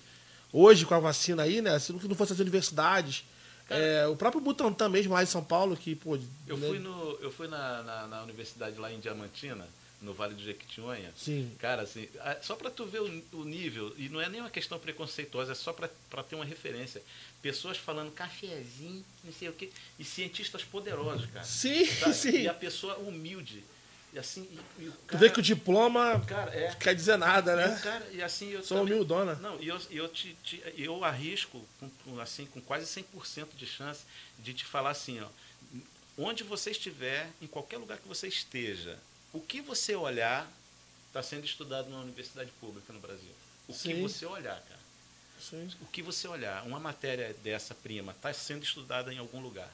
hoje com a vacina aí, né? Se não fosse as universidades. É, o próprio Butantan mesmo lá em São Paulo, que, pô. Eu né? fui, no, eu fui na, na, na, universidade lá em Diamantina, no Vale do Jequitinhonha. Sim. Cara, assim, só para tu ver o, o, nível, e não é nem uma questão preconceituosa, é só para ter uma referência. Pessoas falando cafezinho, não sei o quê, e cientistas poderosos, cara. Sim, sabe? sim. E a pessoa humilde. E assim, e, e cara, tu vê que o diploma cara, é, quer dizer nada, né? E, cara, e assim eu Sou também, humildona. Não, e eu, eu, te, te, eu arrisco, com, assim, com quase 100% de chance de te falar assim, ó, onde você estiver, em qualquer lugar que você esteja, o que você olhar, está sendo estudado numa universidade pública no Brasil. O Sim. que você olhar, cara. Sim. O que você olhar, uma matéria dessa prima está sendo estudada em algum lugar.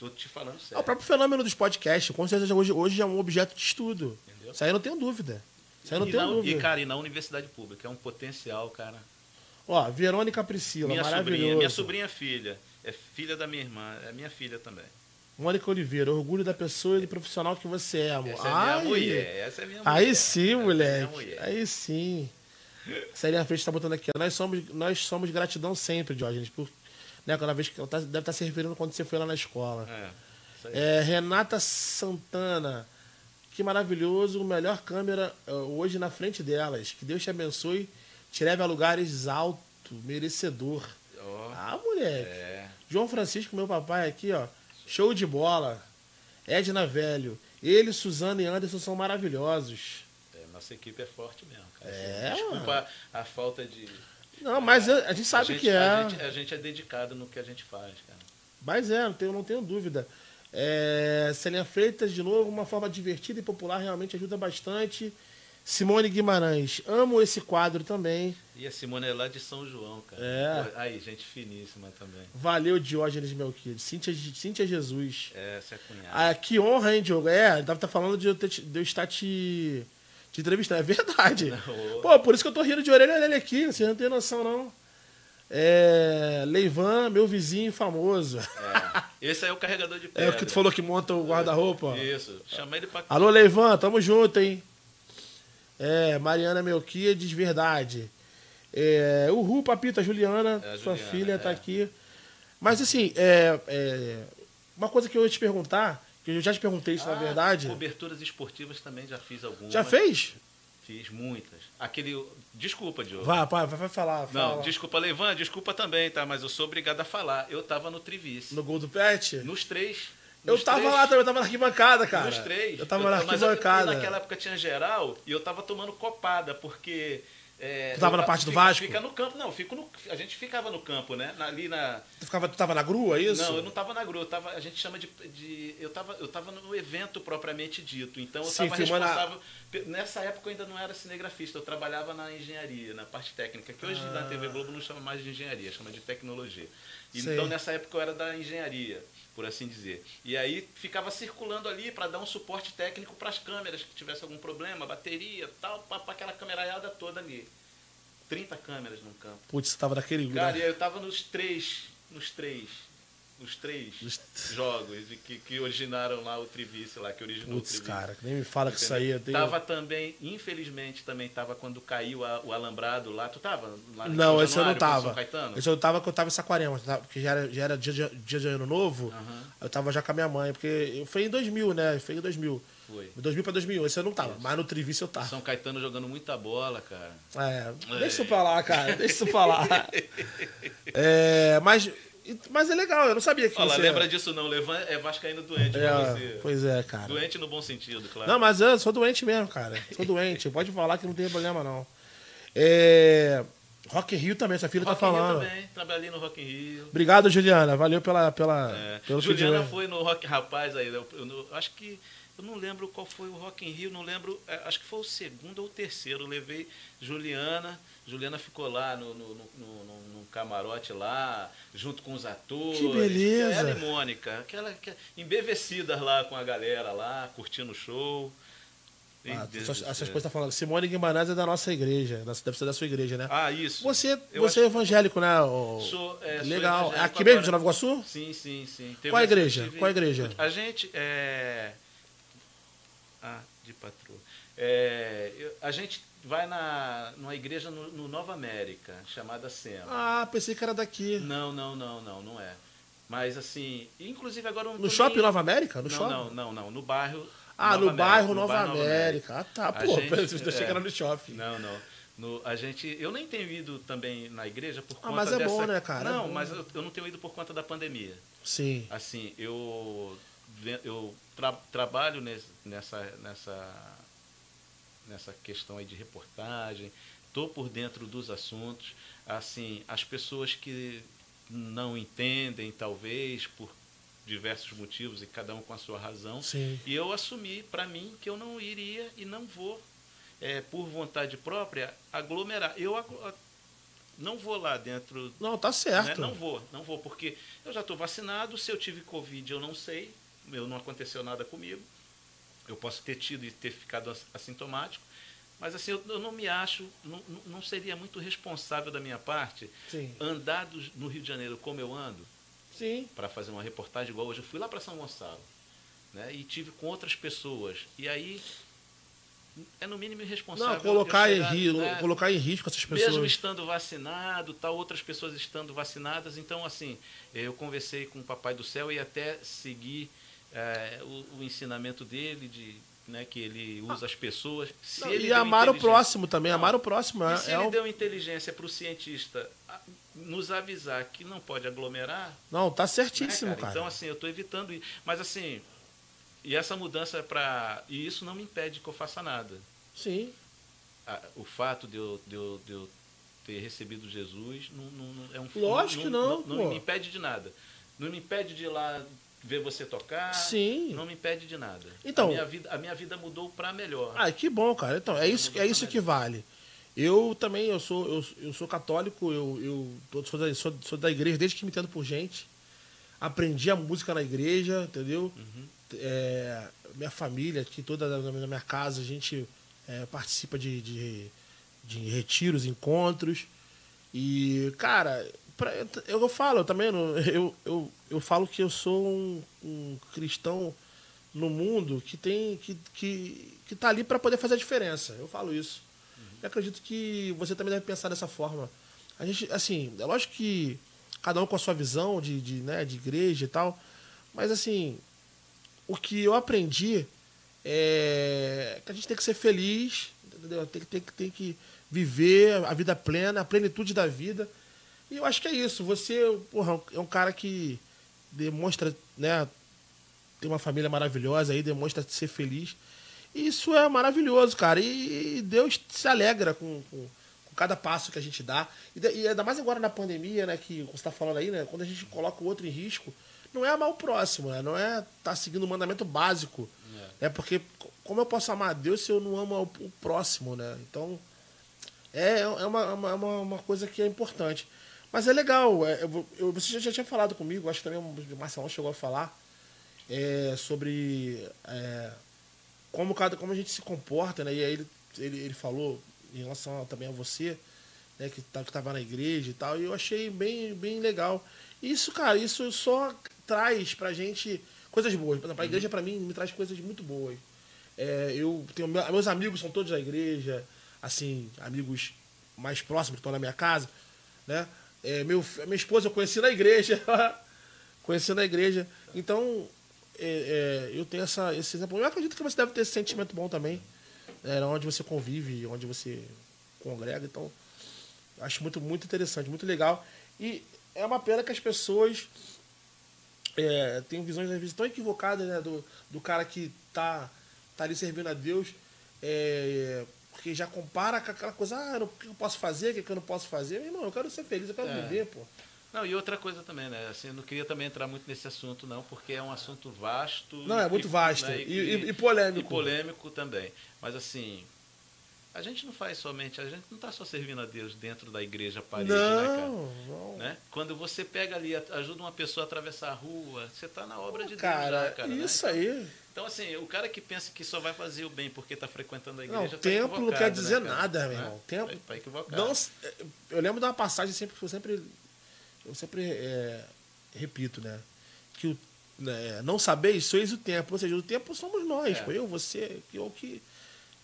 Tô te falando É sério. o próprio fenômeno dos podcasts, com certeza hoje, hoje é um objeto de estudo. Entendeu? Isso aí eu não tenho dúvida. Isso aí não e, tenho na, dúvida. e, cara, e na universidade pública, é um potencial, cara. Ó, Verônica Priscila, minha sobrinha, minha sobrinha é filha. É filha da minha irmã, é minha filha também. Mônica Oliveira, orgulho da pessoa e do profissional que você é, amor. Essa é minha Ai, mulher, essa é minha mulher. Aí sim, é mulher. Aí sim. Celinha Freixo tá botando aqui. Nós somos, nós somos gratidão sempre, Diógenes. Por, né, cada vez que ela tá- deve estar se referindo quando você foi lá na escola. É. É, Renata Santana. Que maravilhoso, o melhor câmera eh, hoje na frente delas. Que Deus te abençoe, te leve a lugares alto, merecedor. Ó, Ah, moleque. é. João Francisco, meu papai aqui, ó. Show de bola. Edna Velho. Ele, Suzana e Anderson são maravilhosos. É, nossa equipe é forte mesmo, cara. É, Desculpa a, a falta de. Não, mas a, a gente sabe a gente, que é. A gente, a gente é dedicado no que a gente faz, cara. Mas é, não tenho, não tenho dúvida. É, Celinha Freitas, de novo, uma forma divertida e popular, realmente ajuda bastante. Simone Guimarães, amo esse quadro também. E a Simone é lá de São João, cara. É. Aí, gente finíssima também. Valeu, Diógenes Melquides. Cíntia, Cíntia Jesus. Essa é a cunhada. Ah, que honra, hein, Diogo? É, deve estar falando de eu, te- de eu estar te, te entrevistando. É verdade. Não. Pô, por isso que eu tô rindo de orelha a orelha aqui. Vocês não têm noção, não. É, Leivan, meu vizinho famoso. É. Esse aí é o carregador de É pedra. o que tu falou que monta o guarda-roupa. Isso. Chama ele pra. Alô, Leivan, tamo junto, hein? É, Mariana Melquiades, verdade. É, Uhul, Papita, Juliana, É, sua Juliana, filha tá é. aqui. Mas assim, é, é, uma coisa que eu ia te perguntar, que eu já te perguntei isso na Ah, verdade. Coberturas esportivas também já fiz algumas. Já fez? Fiz muitas. Aquele. Desculpa, Diogo. Vai, vai, vai falar. Não, fala. desculpa, Levan, desculpa também, tá? Mas eu sou obrigado a falar. Eu tava no Trivice. No gol do Pet? Nos três. eu Nos tava três. lá também, eu tava na arquibancada, cara. Nos três. Eu tava na mas eu- arquibancada. naquela época tinha geral e eu tava tomando copada, porque. É, Tu tava na parte do fica- Vasco? Fica no campo, não, fico no, a gente ficava no campo, né? Na- ali na. Tu, ficava, tu tava na grua, é isso? Não, eu não tava na grua, eu tava, a gente chama de. de eu, tava, eu tava no evento propriamente dito. Então eu Sim, tava responsável. pe- Nessa época eu ainda não era cinegrafista, eu trabalhava na engenharia, na parte técnica, que hoje na TV Globo não chama mais de engenharia, chama de tecnologia. Então nessa época eu era da engenharia, por assim dizer. E aí ficava circulando ali para dar um suporte técnico para as câmeras que tivesse algum problema, bateria, tal, para aquela cameraiada toda ali. 30 câmeras num campo. Putz, você tava naquele. Cara, eu tava nos três, nos três, nos três jogos que, que originaram lá o Trivice lá, que originou Putz, o Trivice. cara, nem me fala que isso aí. Eu tenho... Tava também, infelizmente, também tava quando caiu a- o alambrado lá. Tu tava lá Não, esse eu não Januário, tava. Caetano? Esse eu tava que eu tava em Saquarema, porque já era, já era dia, de, dia de ano novo. Aham. Eu tava já com a minha mãe, porque eu, foi em 2000, né? Foi em 2000. Foi. 2000 pra 2001, esse eu não tava. Isso. Mas no Trivice eu tava. São Caetano jogando muita bola, cara. É, deixa isso pra lá, cara. Deixa isso pra lá. É, mas, mas é legal, eu não sabia que Olha você... lembra disso não, Levan é vascaíno doente É, você. pois é, cara. Doente no bom sentido, claro. Não, mas eu sou doente mesmo, cara. Sou doente. Pode falar que não tem problema, não. É, Rock in Rio também, sua filha Rock tá in Rio falando. também, trabalhei no Rock in Rio. Obrigado, Juliana. Valeu pela, pela, É. pelo Juliana feedback. foi no Rock Rapaz aí, eu, eu não- acho que eu não lembro qual foi o Rock in Rio, não lembro, é, acho que foi o segundo ou o terceiro. Eu levei Juliana, Juliana ficou lá no, no, no- no- camarote lá, junto com os atores. Que beleza. Ela e Mônica, aquela que- embevecidas lá com a galera lá, curtindo o show. Ah, Deus essas do essas céu. coisas tá falando. Simone Guimarães é da nossa igreja. Deve ser da sua igreja, né? Ah, isso. Você, Eu você é evangélico, né? Sou, é, sou Legal. evangélico Aqui mesmo, agora. de Nova Iguaçu? Sim, sim, sim. Teve Qual a igreja? tive- Qual a igreja? A gente é. Ah, de patroa. É, a gente vai na, numa igreja no, no Nova América, chamada SEMA. Ah, pensei que era daqui. Não, não, não, não, não é. Mas assim, inclusive agora No tô shopping Nova América? No não, shopping? não, não, não, no bairro. Ah, Nova no América, bairro no Nova bairro América. Ah, tá. A Pô, gente- eu achei é. que era no shopping. Não, não. No, a gente, eu nem tenho ido também na igreja por Ah, conta mas é dessa... bom, né, cara? É Não, bom. mas eu, eu não tenho ido por conta da pandemia. Sim. Assim, eu, eu tra- trabalho nesse- nessa, nessa, nessa questão aí de reportagem, estou por dentro dos assuntos. Assim, as pessoas que não entendem, talvez, por diversos motivos, e cada um com a sua razão, Sim. e eu assumi para mim que eu não iria e não vou. é, por vontade própria, aglomerar. Eu aglo- não vou lá dentro Não, tá né? certo. Não vou, não vou, porque eu já estou vacinado. Se eu tive Covid, eu não sei. Eu não aconteceu nada comigo. Eu posso ter tido e ter ficado ass- assintomático. Mas assim, eu, eu não me acho, não, não- seria muito responsável da minha parte Sim. andar dos- no Rio de Janeiro como eu ando, para fazer uma reportagem igual hoje. Eu fui lá para São Gonçalo né? e tive com outras pessoas. E aí é no mínimo irresponsável. Não, colocar, em, chegar, ri- né? colocar em risco essas mesmo pessoas. estando vacinado, tal, outras pessoas estando vacinadas. Então, assim, eu conversei com o Papai do Céu e até segui eh, o, o ensinamento dele de né, que ele usa as pessoas. Se Não, e amar o próximo também. Não. Amar o próximo. E É, se é ele deu inteligência para o cientista nos avisar que não pode aglomerar, Não, tá né, certíssimo, cara? cara. Então, assim, eu estou evitando. Mas, assim, e essa mudança é para. E isso não me impede que eu faça nada. Sim. o fato de eu, de eu, de eu ter recebido Jesus não, não- não- é um Lógico que não, não, pô. me impede de nada. Não me impede de ir lá ver você tocar. Sim. Não me impede de nada. Então- a minha vida, a minha vida mudou para melhor. Ah, que bom, cara. Então, é isso, é isso que vale. Eu também, eu sou, eu, eu sou católico, eu, eu tô- sou, da, sou, sou da igreja desde que me entendo por gente. Aprendi a música na igreja, entendeu? É, minha família aqui, toda na na minha casa, a gente é, participa de, de, de retiros, encontros. E, cara, pra, eu, eu falo eu também, eu, eu, eu falo que eu sou um, um cristão no mundo que tem que, que, que tá ali para poder fazer a diferença. Eu falo isso. Eu acredito que você também deve pensar dessa forma. A gente, assim, é lógico que cada um com a sua visão de, de, né, de igreja e tal, mas assim, o que eu aprendi é que a gente tem que ser feliz, entendeu? Tem, tem, tem que viver a vida plena, a plenitude da vida. E eu acho que é isso. Você, porra, é um cara que demonstra, né, tem uma família maravilhosa aí, demonstra ser feliz. E isso é maravilhoso, cara. E, Deus se alegra com, com, com cada passo que a gente dá. E, e ainda mais agora na pandemia, né, que você está falando aí, né, quando a gente coloca o outro em risco, não é amar o próximo, né, não é estar tá seguindo o mandamento básico. É. porque co- como eu posso amar a Deus se eu não amo o próximo, né? Então, é, é uma, é uma, uma- uma coisa que é importante. Mas é legal. é, eu eu- você já, já tinha falado comigo, acho que também o Marcelão chegou a falar é, sobre é, como, cada, como a gente se comporta, né? E aí ele, ele, ele falou em relação também a você, né? Que tá- que estava na igreja e tal. E eu achei bem, bem legal. Isso, cara, isso só traz pra gente coisas boas. Por exemplo, a igreja pra mim me traz coisas muito boas. É, eu tenho meu- meus amigos são todos da igreja, assim, amigos mais próximos que estão na minha casa, né? É, meu, minha esposa eu conheci na igreja, conheci na igreja. Então, é, é, eu tenho essa, esse exemplo. Eu acredito que você deve ter esse sentimento bom também, é, onde você convive, onde você congrega. Então, acho muito, muito interessante, muito legal. E é uma pena que as pessoas é, têm visões às vezes tão equivocadas né, do, do cara que tá, tá ali servindo a Deus, é, porque já compara com aquela coisa, ah, não- o que eu posso fazer, o que que eu não posso fazer. Meu irmão, eu quero ser feliz, eu quero É. viver, pô. Não, e outra coisa também, né? Assim, eu não queria também entrar muito nesse assunto, não, porque é um assunto vasto. Não, é muito e- vasto. né, E, e- e polêmico. E polêmico também. Mas assim, a gente não faz somente, a gente não está só servindo a Deus dentro da igreja parede, né, cara? não, não. Né? Quando você pega ali, ajuda uma pessoa a atravessar a rua, você está na obra de Deus, Cara, já, cara. né? isso aí. Então, assim, o cara que pensa que só vai fazer o bem porque está frequentando a Não, igreja. tá tempo não quer dizer né, nada, meu Né? irmão. Tempo. Tá equivocado. Não, eu lembro de uma passagem sempre eu sempre eu sempre é, repito, né? Que o, né, não sabeis sois o tempo, ou seja, o tempo somos nós, É. pô, eu, você, que é o que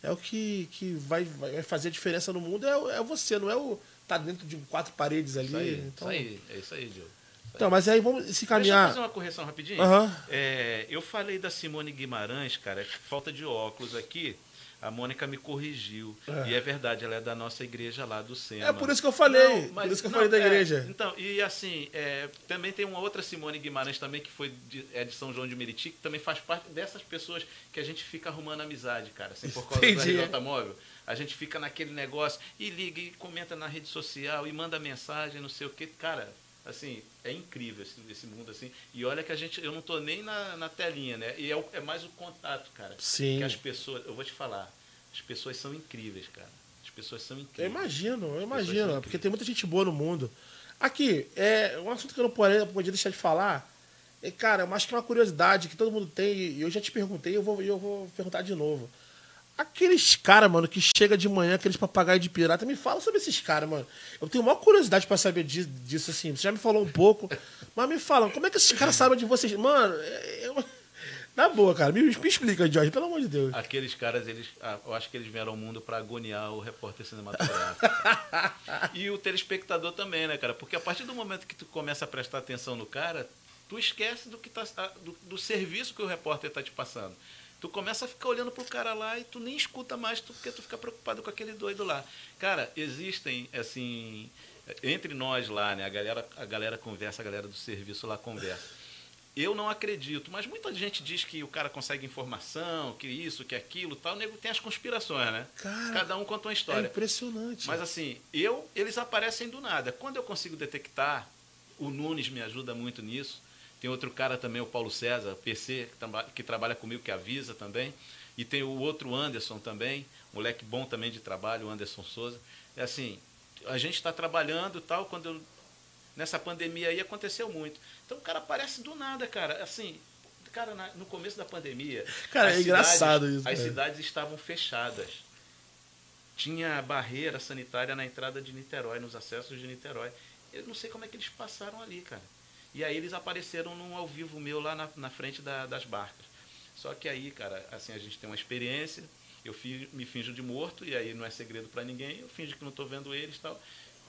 é o que, que vai, vai fazer a diferença no mundo é, o- é você, não é o tá dentro de quatro paredes ali. Isso aí, então, isso aí, é isso aí, Diogo. Então, mas aí vamos se Deixa eu caminhar. fazer uma correção rapidinho. Aham. É, eu falei da Simone Guimarães, cara, falta de óculos aqui. A Mônica me corrigiu. É. E é verdade, ela é da nossa igreja lá do SEMA. É por isso que eu falei, Não, mas- por isso que eu não, falei da é, igreja. então, e assim, é, também tem uma outra Simone Guimarães também, que foi de, é de São João de Meriti, que também faz parte dessas pessoas que a gente fica arrumando amizade, cara. Assim, por causa Entendi. do RJ Móvel. A gente fica naquele negócio e liga e comenta na rede social e manda mensagem, não sei o que. Cara, assim, é incrível esse, esse mundo, assim. E olha que a gente, eu não tô nem na, na telinha, né? E é, o- é mais o contato, cara. Sim. Que as pessoas, eu vou te falar, As pessoas são incríveis, cara. As pessoas são Eu incríveis. imagino, eu imagino. Porque tem muita gente boa no mundo. Aqui, é um assunto que eu não podia deixar de falar. É, cara, eu acho que é uma curiosidade que todo mundo tem, e eu já te perguntei, eu vou, eu vou perguntar de novo. Aqueles caras, mano, que chega de manhã, aqueles papagaios de pirata, me fala sobre esses caras, mano. Eu tenho maior curiosidade pra saber disso, disso, assim. Você já me falou um pouco, mas me fala, como é que esses caras sabem de vocês? Mano, é, é, na boa, cara, me, me explica, Jorge, pelo amor de Deus. Aqueles caras, eles, ah, eu acho que eles vieram ao mundo para agoniar o repórter cinematográfico. e o telespectador também, né, cara? Porque a partir do momento que tu começa a prestar atenção no cara, tu esquece do que tá, ah, do, do serviço que o repórter tá te passando. Tu começa a ficar olhando pro cara lá e tu nem escuta mais tu, porque tu fica preocupado com aquele doido lá. Cara, existem, assim, entre nós lá, né? A galera, a galera conversa, a galera do serviço lá conversa. Eu não acredito, mas muita gente diz que o cara consegue informação, que isso, que aquilo, tal. O nego tem as conspirações, né? Cara, Cada um conta uma É história. impressionante. Mas assim, eu, eles aparecem do nada. Quando eu consigo detectar, o Nunes me ajuda muito nisso. Tem outro cara também, o Paulo César, PC, que, traba- que trabalha comigo, que avisa também. E tem o outro Anderson também, moleque bom também de trabalho, o Anderson Souza. É assim, a gente está trabalhando e tal, quando eu- nessa pandemia aí aconteceu muito. Então o cara aparece do nada, cara. Assim, cara, na- no começo da pandemia. Cara, é engraçado cidades- isso, As cara. cidades estavam fechadas tinha barreira sanitária na entrada de Niterói, nos acessos de Niterói. Eu não sei como é que eles passaram ali, cara. E aí eles apareceram num ao vivo meu lá na, na frente da- das barcas. Só que aí, cara, assim, a gente tem uma experiência, eu me finjo de morto, e aí não é segredo para ninguém, eu finjo que não estou vendo eles e tal.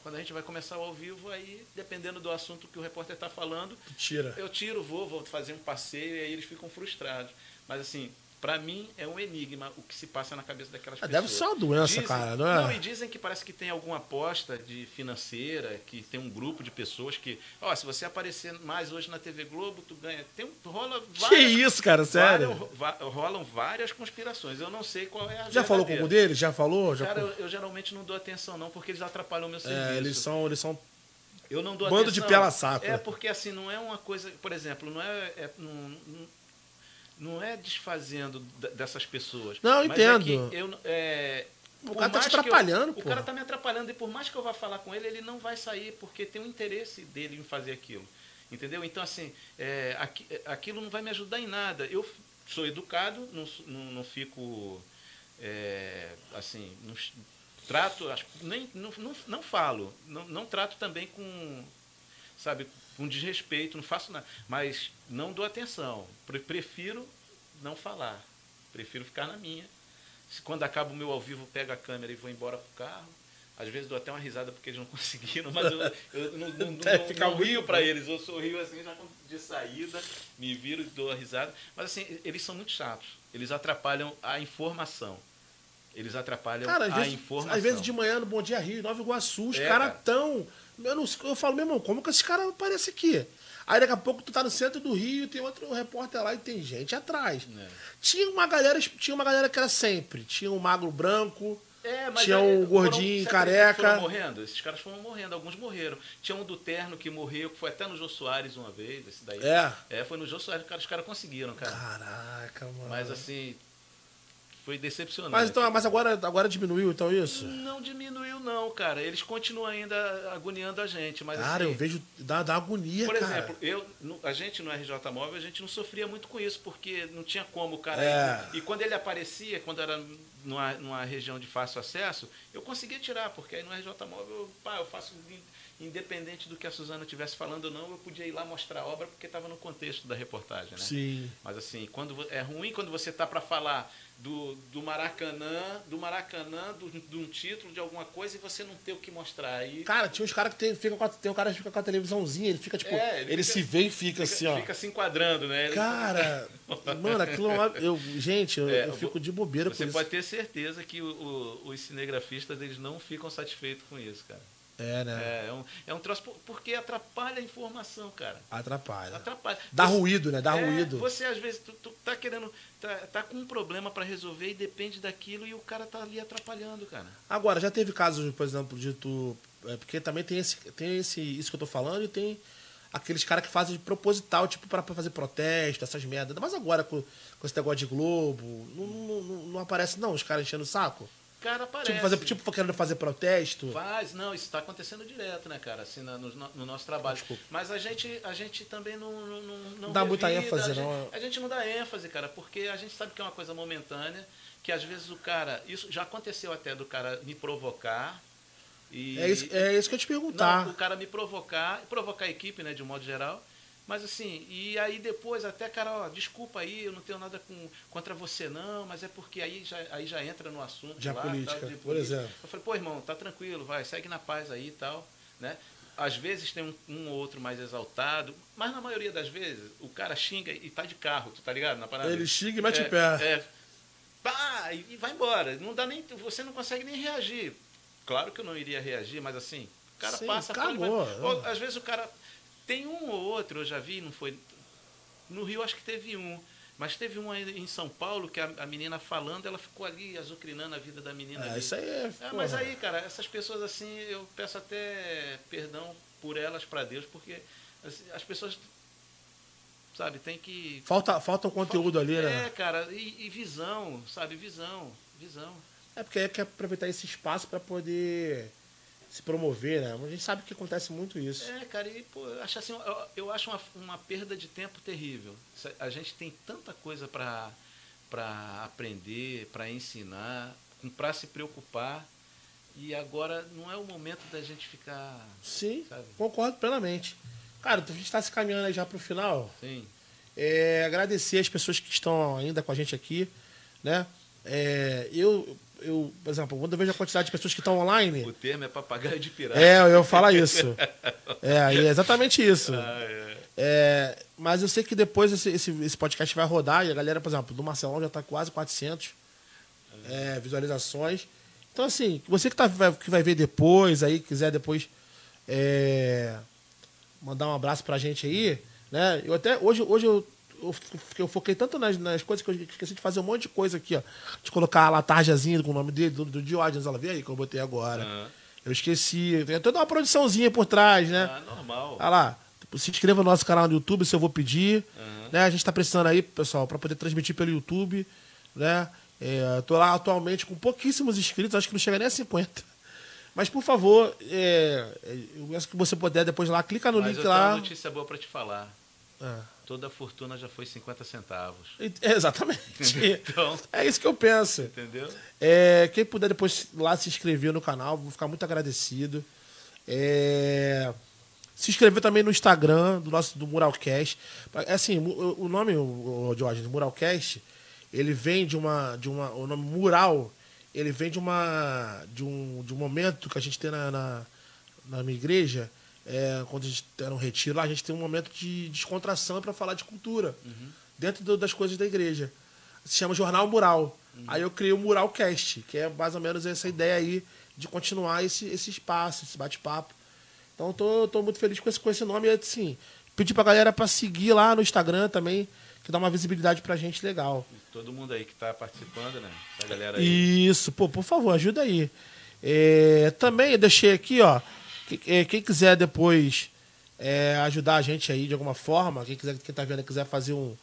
Quando a gente vai começar o ao vivo, aí, dependendo do assunto que o repórter está falando, Tira. eu tiro, vou, vou fazer um passeio e aí eles ficam frustrados. Mas assim, pra mim é um enigma o que se passa na cabeça daquelas Ah, pessoas. deve ser uma doença, Dizem- cara, não é? e dizem que parece que tem alguma aposta de financeira, que tem um grupo de pessoas que, ó, se você aparecer mais hoje na TV Globo, tu ganha. Tem rola Que várias, isso, cara, sério? várias- rolam várias conspirações. Eu não sei qual é a Já falou com verdadeira. algum deles? Já falou? Já Cara, eu, eu geralmente não dou atenção não, porque eles atrapalham o meu serviço. É, eles são, eles são Eu não dou Bando de atenção. pela-saco. É porque assim, não é uma coisa, por exemplo, não é, é- não, não- é desfazendo dessas pessoas. Não, é entendo. que eu, é, O cara tá te eu- atrapalhando, O pô. cara tá me atrapalhando e por mais que eu vá falar com ele, ele não vai sair porque tem um interesse dele em fazer aquilo. Entendeu? Então, assim, é, aqui- aquilo não vai me ajudar em nada. Eu sou educado, não, não, não fico. é, assim, não trato, nem, não, não, não falo, não, não trato também com, sabe, com desrespeito, não faço nada, mas não dou atenção. Pre- Prefiro não falar, prefiro ficar na minha. Se quando acaba o meu ao vivo, pego a câmera e vou embora pro carro. Às vezes dou até uma risada porque eles não conseguiram, mas eu, eu não, não, não, não, rio para eles. Eu sorrio assim já de saída, me viro e dou a risada. Mas assim, eles são muito chatos. Eles atrapalham a informação. Eles atrapalham Cara, a vezes, informação. às vezes de manhã no Bom Dia Rio, Nova Iguaçu, os É, caras cara. tão. Eu, não, eu falo, meu irmão, como que esse cara aparece aqui? Aí daqui a pouco tu tá no centro do Rio, tem outro repórter lá e tem gente atrás. É. Tinha uma galera, tinha uma galera que era sempre. Tinha um magro branco, É, Tinha um foram- gordinho, que careca. Foram morrendo? Esses caras foram morrendo, alguns morreram. Tinha um do terno que morreu, que foi até no Jô Soares uma vez, esse daí. É? É, foi no Jô Soares, cara, os caras conseguiram, cara. Caraca, mano. Mas assim, foi decepcionante. Mas, então, mas agora, agora diminuiu, então, isso? Não diminuiu, não, cara. Eles continuam ainda agoniando a gente. Mas, Cara, assim, eu vejo da, da agonia, Por cara. exemplo, eu, a gente no RJ Móvel, a gente não sofria muito com isso, porque não tinha como o cara É. ir. E quando ele aparecia, quando era numa, numa região de fácil acesso, eu conseguia tirar, porque aí no RJ Móvel, pá, eu faço independente do que a Suzana estivesse falando ou não, eu podia ir lá mostrar a obra, porque estava no contexto da reportagem, né? Sim. Mas assim, quando é ruim quando você tá para falar do, do Maracanã, do Maracanã, do- de um título de alguma coisa e você não ter o que mostrar. Aí Cara, tinha uns caras que tem, fica com a, tem um cara que fica com a televisãozinha, ele fica, tipo, É, ele, ele se fica- vê e fica, assim, ó. fica se enquadrando, né? Ele- Cara, mano, aquilo é eu, gente, eu, É, eu fico de bobeira com Você pode ter certeza que o- o- os cinegrafistas eles não ficam satisfeitos com isso, cara. É, né? É, é um, é um troço por- porque atrapalha a informação, cara. Atrapalha. Atrapalha. Dá Você- ruído, né? Dá é, ruído. Você às vezes tu, tu tá querendo, tá, tá com um problema para resolver e depende daquilo e o cara tá ali atrapalhando, cara. Agora, já teve casos, por exemplo, de tu. é, porque também tem esse, tem esse. Isso que eu tô falando e tem aqueles caras que fazem de proposital, tipo, pra, pra fazer protesto, essas merdas. Mas agora com, com esse negócio de Globo, não, não, não, não aparece, não, os caras enchendo o saco? Cara, aparece. Tipo, fazer, tipo, querendo fazer protesto. Faz, não, isso está acontecendo direto, né, cara, assim, no, no nosso trabalho. Desculpa. Mas a gente, a gente também não, não, não, não Dá muita revida, ênfase, a gente, não. A gente não dá ênfase, cara, porque a gente sabe que é uma coisa momentânea, que às vezes o cara. Isso já aconteceu até do cara me provocar. E, É isso, é isso que eu te perguntar. Não, o cara me provocar, provocar a equipe, né, de um modo geral. Mas assim, e aí depois até, cara, ó, desculpa aí, eu não tenho nada com, contra você não, mas é porque aí já, aí já entra no assunto Já lá, política, tal, por exemplo. Eu falei, pô, irmão, tá tranquilo, vai, segue na paz aí e tal, né? Às vezes tem um, um ou outro mais exaltado, mas na maioria das vezes o cara xinga e tá de carro, tu tá ligado? Na parada? Ele xinga e mete é, o pé. É, pá, e vai embora. Não dá nem, você não consegue nem reagir. Claro que eu não iria reagir, mas assim, o cara Sim, passa vai- Ou, às vezes o cara tem um ou outro, eu já vi, não foi no Rio acho que teve um, mas teve um em São Paulo que a, a menina falando, ela ficou ali azucrinando a vida da menina. É, ali. isso aí é. É, mas aí, cara, essas pessoas assim, eu peço até perdão por elas para Deus, porque assim, as pessoas, sabe, tem que. Falta, falta um conteúdo ali, É, né? cara, e, e visão, sabe, visão, visão. É porque aí quer aproveitar esse espaço pra poder se promover, né? A gente sabe que acontece muito isso. É, cara, e pô, eu acho assim, eu, eu acho uma, uma perda de tempo terrível. A gente tem tanta coisa para para aprender, para ensinar, para se preocupar. E agora não é o momento da gente ficar. Sim, Sabe? concordo plenamente. Cara, a gente está se caminhando aí já pro final. Sim. É, agradecer as pessoas que estão ainda com a gente aqui, né? É, eu, eu, por exemplo, quando eu vejo a quantidade de pessoas que estão online, O termo é papagaio de pirata. é, eu falo isso. É, é exatamente isso. Ah, é. É, mas eu sei que depois esse, esse, esse podcast vai rodar e a galera, por exemplo, do Marcelão já tá quase 400 é, visualizações. Então, assim, você que, tá, vai- que vai ver depois, aí, quiser depois é, mandar um abraço pra gente aí, né? Eu até, hoje, hoje eu, eu, eu foquei tanto nas, nas coisas que eu esqueci de fazer um monte de coisa aqui, ó. De colocar a tarjazinha com o nome dele, do, do Diógenes, ela vê aí que eu botei agora. Aham. Eu esqueci. Tem toda uma produçãozinha por trás, né? Ah, normal. Olha lá, se inscreva no nosso canal no YouTube, se eu vou pedir. Aham. Né? A gente está precisando aí, pessoal, para poder transmitir pelo YouTube. Né? É, tô lá atualmente com pouquíssimos inscritos, acho que não chega nem a 50. Mas, por favor, é, eu peço que você puder depois lá, clica no Mas link eu tenho lá. uma notícia boa para te falar. É. Toda a fortuna já foi 50 centavos. E- Exatamente. Então, É isso que eu penso. entendeu? É, quem puder depois lá se inscrever no canal, vou ficar muito agradecido. É, se inscrever também no Instagram do nosso do Muralcast. É Assim, o, o nome, o, o Jorge, do Muralcast, ele vem de uma, de uma. O nome mural, ele vem de uma. de um, de um momento que a gente tem na, na, na minha igreja. É, quando a gente era um retiro lá, a gente tem um momento de descontração para falar de cultura. Dentro do- das coisas da igreja se chama Jornal Mural. Aí eu criei o Muralcast, que é mais ou menos essa ideia aí de continuar esse, esse espaço, esse bate-papo. Então eu tô, tô muito feliz com esse, com esse nome. E assim, pedir pra galera pra seguir lá no Instagram também, que dá uma visibilidade pra gente legal. Todo mundo aí que tá participando, né? Essa galera aí. Isso, pô, por favor, ajuda aí. É, também eu deixei aqui, ó. É, Quem quiser depois é, ajudar a gente aí de alguma forma, quem quiser, quem tá vendo quiser fazer um.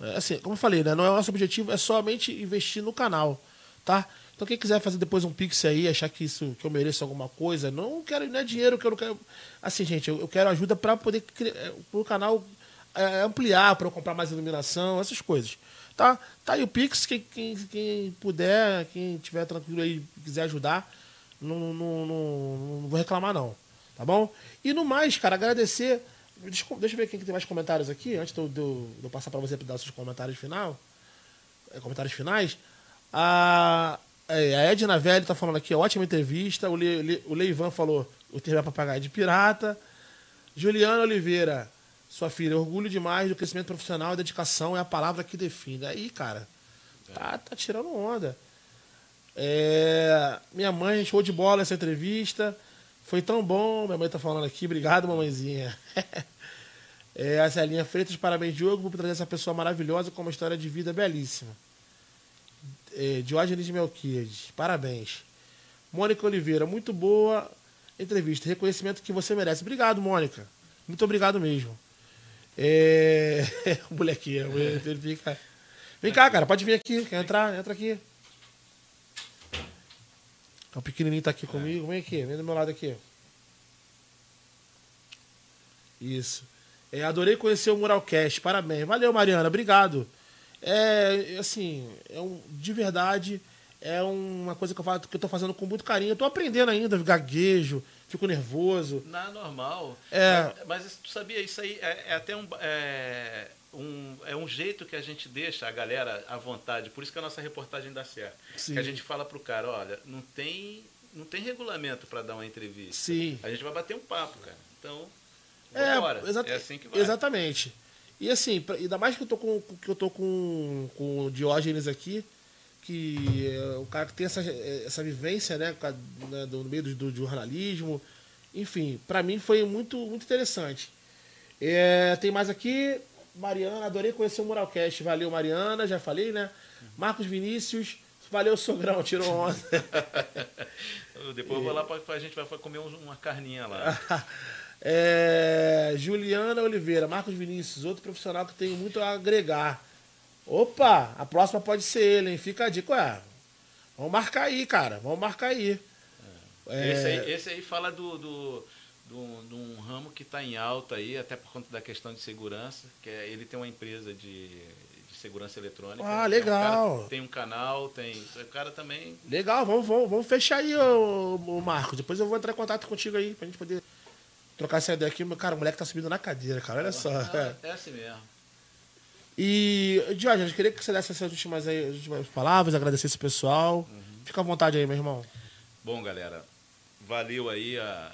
é, Assim, como eu falei, né? Não é o nosso objetivo, é somente investir no canal, tá? Então quem quiser fazer depois um pix aí, achar que isso que eu mereço alguma coisa, não quero, não é dinheiro que eu não quero. Assim, gente, eu, eu quero ajuda para poder criar, o canal é, ampliar, para eu comprar mais iluminação, essas coisas. Tá? Tá aí o Pix, quem, quem, quem puder, quem tiver tranquilo aí, quiser ajudar, não, não, não, não vou reclamar não, tá bom? E no mais, cara, agradecer, deixa, eu- deixa eu ver quem que tem mais comentários aqui, antes de eu, de passar para você para dar os seus comentários final, é, comentários finais. A, é, a Edna Velho tá falando aqui, ótima entrevista, o, Le, Le- o Leivan falou, o termo é papagaio de pirata, Juliana Oliveira, sua filha, orgulho demais do crescimento profissional e dedicação é a palavra que define. Aí, cara, tá, tá tirando onda. É, minha mãe, show de bola essa entrevista. Foi tão bom. Minha mãe tá falando aqui. Obrigado, mamãezinha. é, a Celinha Freitas, parabéns, Diogo, por trazer essa pessoa maravilhosa com uma história de vida belíssima. É, Diógenes Melquiades, parabéns. Mônica Oliveira, muito boa entrevista. Reconhecimento que você merece. Obrigado, Mônica. Muito obrigado mesmo. É... o molequinho, ele fica... Vem cá, cara, pode vir aqui. Quer entrar? Entra aqui. O pequenininho tá aqui comigo. Vem aqui, vem do meu lado aqui. Isso. É, adorei conhecer o Muralcast. Parabéns. Valeu, Mariana. Obrigado. É, assim, é um, de verdade, é uma coisa que eu, faço, que eu tô fazendo com muito carinho. Eu tô aprendendo ainda, gaguejo, fico nervoso. Não, normal. É. Mas, mas tu sabia, isso aí é, é até um, é, um, é um jeito que a gente deixa a galera à vontade. Por isso que a nossa reportagem dá certo. Sim. Que a gente fala pro cara, olha, não tem, não tem regulamento para dar uma entrevista. Sim. A gente vai bater um papo, cara. Então, É, vambora. exata- é assim que vai. Exatamente. E assim, ainda mais que eu tô com, que eu tô com, com o Diógenes aqui, que é o cara que tem essa, essa vivência, né, né, do, no meio do, do jornalismo. Enfim, pra mim foi muito, muito interessante. É, tem mais aqui, Mariana, adorei conhecer o Muralcast. Valeu, Mariana, já falei, né? Marcos Vinícius, valeu, Sogrão, tirou onda. Depois eu vou lá pra, pra gente vai comer um- uma carninha lá. É, Juliana Oliveira, Marcos Vinícius, outro profissional que tem muito a agregar. Opa, a próxima pode ser ele, hein? Fica a dica, ué. Vamos marcar aí, cara. Vamos marcar aí. É, Esse, aí, esse aí fala do, do, do- de um ramo que está em alta aí, até por conta da questão de segurança, que é, ele tem uma empresa de, de segurança eletrônica. Ah, É um legal. cara- tem um canal, tem. O cara também. Legal, vamos, vamos, vamos fechar aí, ô, ô, Marcos. Depois eu vou entrar em contato contigo aí, pra gente poder trocar essa ideia aqui. Cara, o moleque tá subindo na cadeira, cara. Olha só. Ah, é assim mesmo. E, Diógenes, eu queria que você desse essas últimas, aí, as últimas palavras, agradecer esse pessoal. Uhum. Fica à vontade aí, meu irmão. Bom, galera, valeu aí a,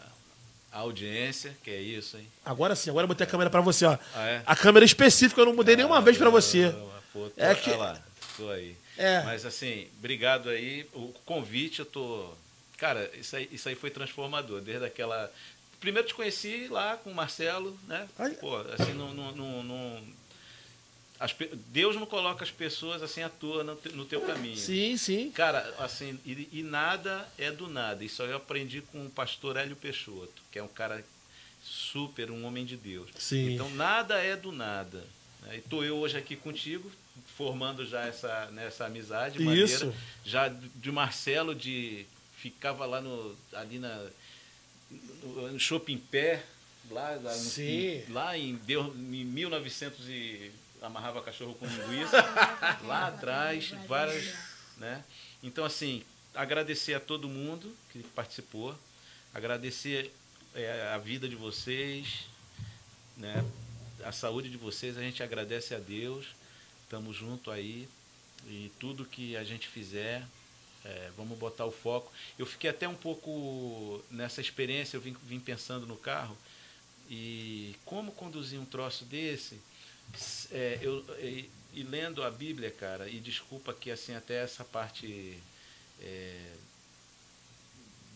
a audiência, que é isso, hein? Agora sim, agora eu botei a câmera pra você, ó. Ah, é? A câmera específica eu não mudei nenhuma vez pra você. Ah, pô, tô, É que- lá, tô aí. É. Mas assim, obrigado aí. O convite, eu tô. Cara, isso aí, isso aí foi transformador. Desde aquela. Primeiro te conheci lá com o Marcelo, né? Ai. Pô, assim, não. não, não, não- as Deus não coloca as pessoas assim à toa no, no teu caminho. Sim, sim. Cara, assim, e, e nada é do nada. Isso eu aprendi com o pastor Hélio Peixoto, que é um cara super, um homem de Deus. Sim. Então nada é do nada. né? E tô eu hoje aqui contigo, formando já essa, né, essa amizade Isso. maneira. Já de Marcelo, de ficava lá no, ali na, no, no Shopping Pé, lá, lá, no- lá em, deu, em 1900 e amarrava cachorro com linguiça, lá atrás, várias, né? Então assim, agradecer a todo mundo que participou, agradecer é, a vida de vocês, né? A saúde de vocês, a gente agradece a Deus, estamos junto aí e tudo que a gente fizer, é, vamos botar o foco. Eu fiquei até um pouco nessa experiência, eu vim, vim pensando no carro e como conduzir um troço desse, é, eu, e, e lendo a Bíblia, cara, e desculpa que assim até essa parte é,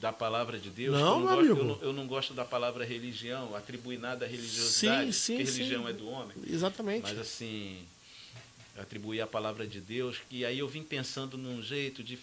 da palavra de Deus, Não, eu, meu não gosto, eu, amigo. não, eu não gosto da palavra religião, atribuir nada à religiosidade, Sim, sim, porque religião sim. é do homem. Exatamente. Mas assim, atribuir a palavra de Deus, e aí eu vim pensando num jeito de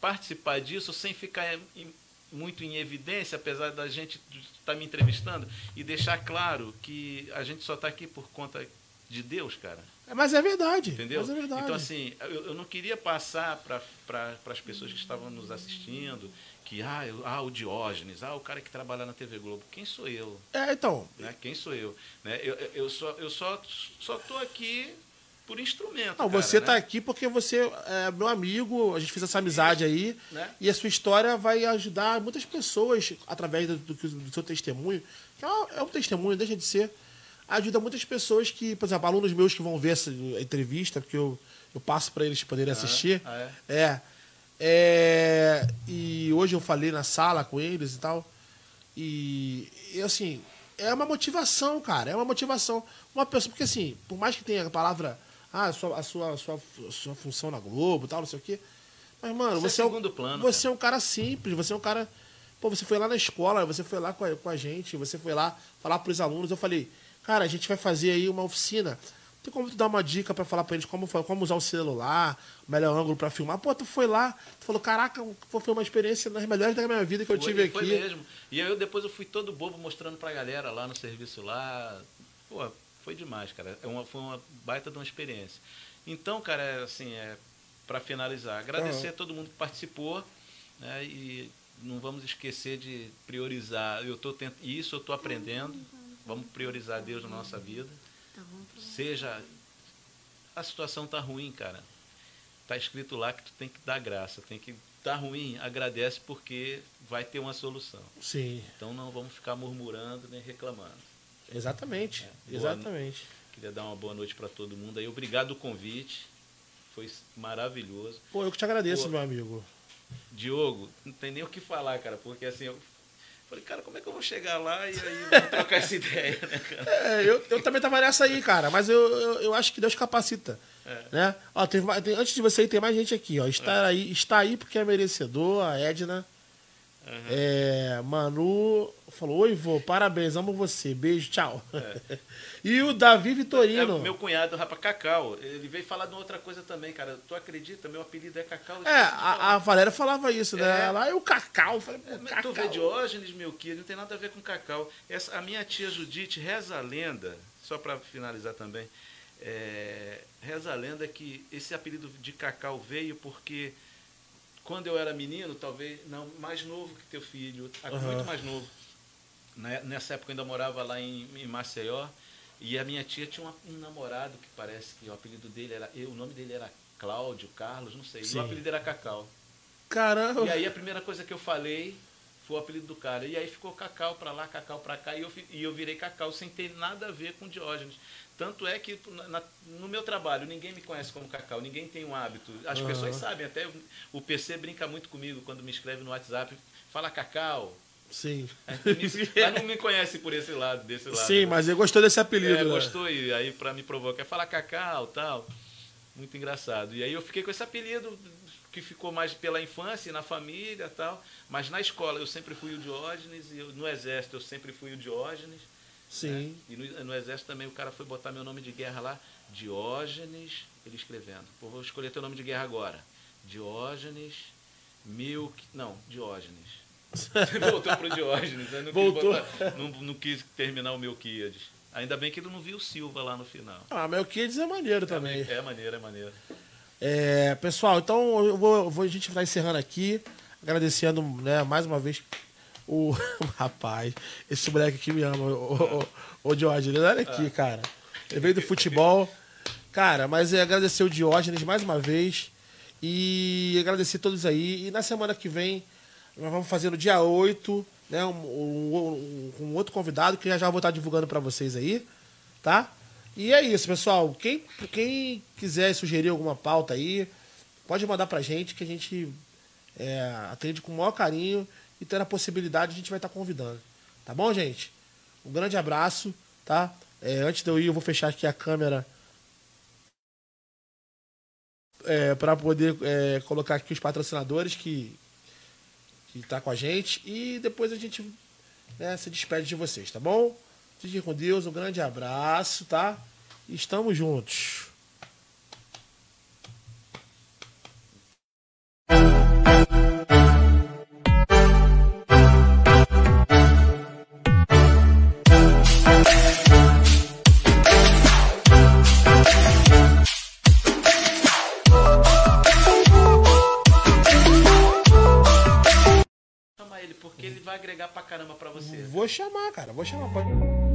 participar disso sem ficar em- muito em evidência, apesar da gente estar me entrevistando, e deixar claro que a gente só está aqui por conta de Deus, cara. É, Mas é verdade. Entendeu? Mas é verdade. Então, assim, eu, eu não queria passar para pra, as pessoas que estavam nos assistindo que, ah, eu- ah, o Diógenes, ah, o cara que trabalha na TV Globo. Quem sou eu? É, então. né? Quem sou eu? Né? Eu, eu- só eu só só tô aqui por instrumento. Não, cara, você né? tá aqui porque você é meu amigo, a gente fez essa amizade aí. Né? E a sua história vai ajudar muitas pessoas através do, do, do seu testemunho. Que é, é um testemunho, deixa de ser. Ajuda muitas pessoas que, por exemplo, alunos meus que vão ver essa entrevista, porque eu, eu passo para eles poderem assistir. ah, é. É, E hoje eu falei na sala com eles e tal. E, e, assim, é uma motivação, cara. É uma motivação. Uma pessoa, porque assim, por mais que tenha a palavra, ah, a sua, a sua, a sua, a sua função na Globo e tal, não sei o quê. Mas, mano, Isso é você é, um- plano, Você é um cara simples, você é um cara. Pô, você foi lá na escola, você foi lá com a, com a gente, você foi lá falar pros alunos. Eu falei, cara, a gente vai fazer aí uma oficina Tem como tu dar uma dica pra falar pra eles como, como usar o celular, o melhor ângulo pra filmar? Pô, tu foi lá, tu falou, caraca, foi uma experiência das melhores da minha vida que eu Foi- tive foi aqui. mesmo. E aí eu depois eu fui todo bobo mostrando pra galera lá no serviço lá. Pô, foi demais, cara. É uma, foi uma baita de uma experiência. Então, cara, é assim, é para finalizar, agradecer a todo mundo que participou, né? E não vamos esquecer de priorizar. Eu tô tent... isso eu tô aprendendo. Vamos priorizar Deus na nossa vida. Seja a situação tá ruim, cara. Tá escrito lá que tu tem que dar graça, tem que tá ruim, agradece porque vai ter uma solução. Sim, Então não vamos ficar murmurando nem reclamando. exatamente. boa exatamente. Queria dar uma boa noite para todo mundo aí. Obrigado do convite. Foi maravilhoso. Pô, eu que te agradeço, Pô. meu amigo. Diogo, não tem nem o que falar, cara, porque assim, eu falei, cara, como é que eu vou chegar lá e aí trocar essa ideia, né, cara? É, eu, eu também tava nessa aí, cara, mas eu, eu, eu acho que Deus capacita. É. Né? Ó, mais- tem- antes de você ir, tem mais gente aqui, ó. Está, aí, está aí porque é merecedor, a Edna. É, Manu falou: Oi, vô, parabéns, amo você. Beijo, tchau. e o Davi É, Vitorino. meu cunhado, rapaz, Cacau, ele veio falar de outra coisa também, cara. Tu acredita? Meu apelido é Cacau. eu É, a, a Valéria falava isso, né? É. Lá e o Cacau. Eu falei, pô, É, Cacau. Tu vê Diógenes Melquias, não tem nada a ver com cacau. Essa, a minha tia Judite reza a lenda, só para finalizar também, é, reza a lenda que esse apelido de cacau veio porque quando eu era menino, talvez, não, mais novo que teu filho, Aham. muito mais novo. Nessa época eu ainda morava lá em, em Maceió e a minha tia tinha um namorado que parece que o apelido dele era, eu, o nome dele era Cláudio, Carlos, não sei, e Sim. o apelido era Cacau. Caramba. E aí a primeira coisa que eu falei foi o apelido do cara. E aí ficou Cacau pra lá, Cacau pra cá, e eu, e eu virei Cacau sem ter nada a ver com Diógenes. Tanto é que na- no meu trabalho ninguém me conhece como Cacau, ninguém tem um hábito. As Aham. pessoas sabem, até o PC brinca muito comigo quando me escreve no WhatsApp, fala Cacau. Sim. Mas não me conhece por esse lado, desse lado. Sim, né? mas ele gostou desse apelido. É, né? gostou e aí pra me provocar, fala Cacau, tal. Muito engraçado. E aí eu fiquei com esse apelido que ficou mais pela infância na família, tal. Mas na escola eu sempre fui o Diógenes e eu- no exército eu sempre fui o Diógenes. Sim. né? E no, no exército também o cara foi botar meu nome de guerra lá, Diógenes, ele escrevendo. Pô, vou escolher teu nome de guerra agora. Diógenes, Milk, não, Diógenes. Voltou pro Diógenes, né? não, Voltou. Quis botar- não, não quis terminar o Melquiades. Ainda bem que ele não viu o Silva lá no final. Ah, Melquiades é maneiro também. É maneiro, é maneiro. É, pessoal, então eu vou, eu vou- a gente vai encerrando aqui, agradecendo né, mais uma vez o rapaz, esse moleque aqui me ama, o, o, o Diógenes. Olha aqui, cara. Ele veio do futebol. Cara, mas é agradecer o Diógenes mais uma vez e agradecer todos aí. E na semana que vem, nós vamos fazer no dia 8, né, um, um- um- um outro convidado que já já vou estar divulgando para vocês aí, tá? E é isso, pessoal. Quem, quem quiser sugerir alguma pauta aí, pode mandar pra gente que a gente é, atende com o maior carinho e tendo a possibilidade a gente vai estar convidando. Tá bom, gente? Um grande abraço, tá? É, antes de eu ir, eu vou fechar aqui a câmera é, para poder é, colocar aqui os patrocinadores que que tá com a gente e depois a gente né, se despede de vocês, tá bom? Fiquem com Deus, um grande abraço, tá? Estamos juntos. Cara, vou chamar. Pode...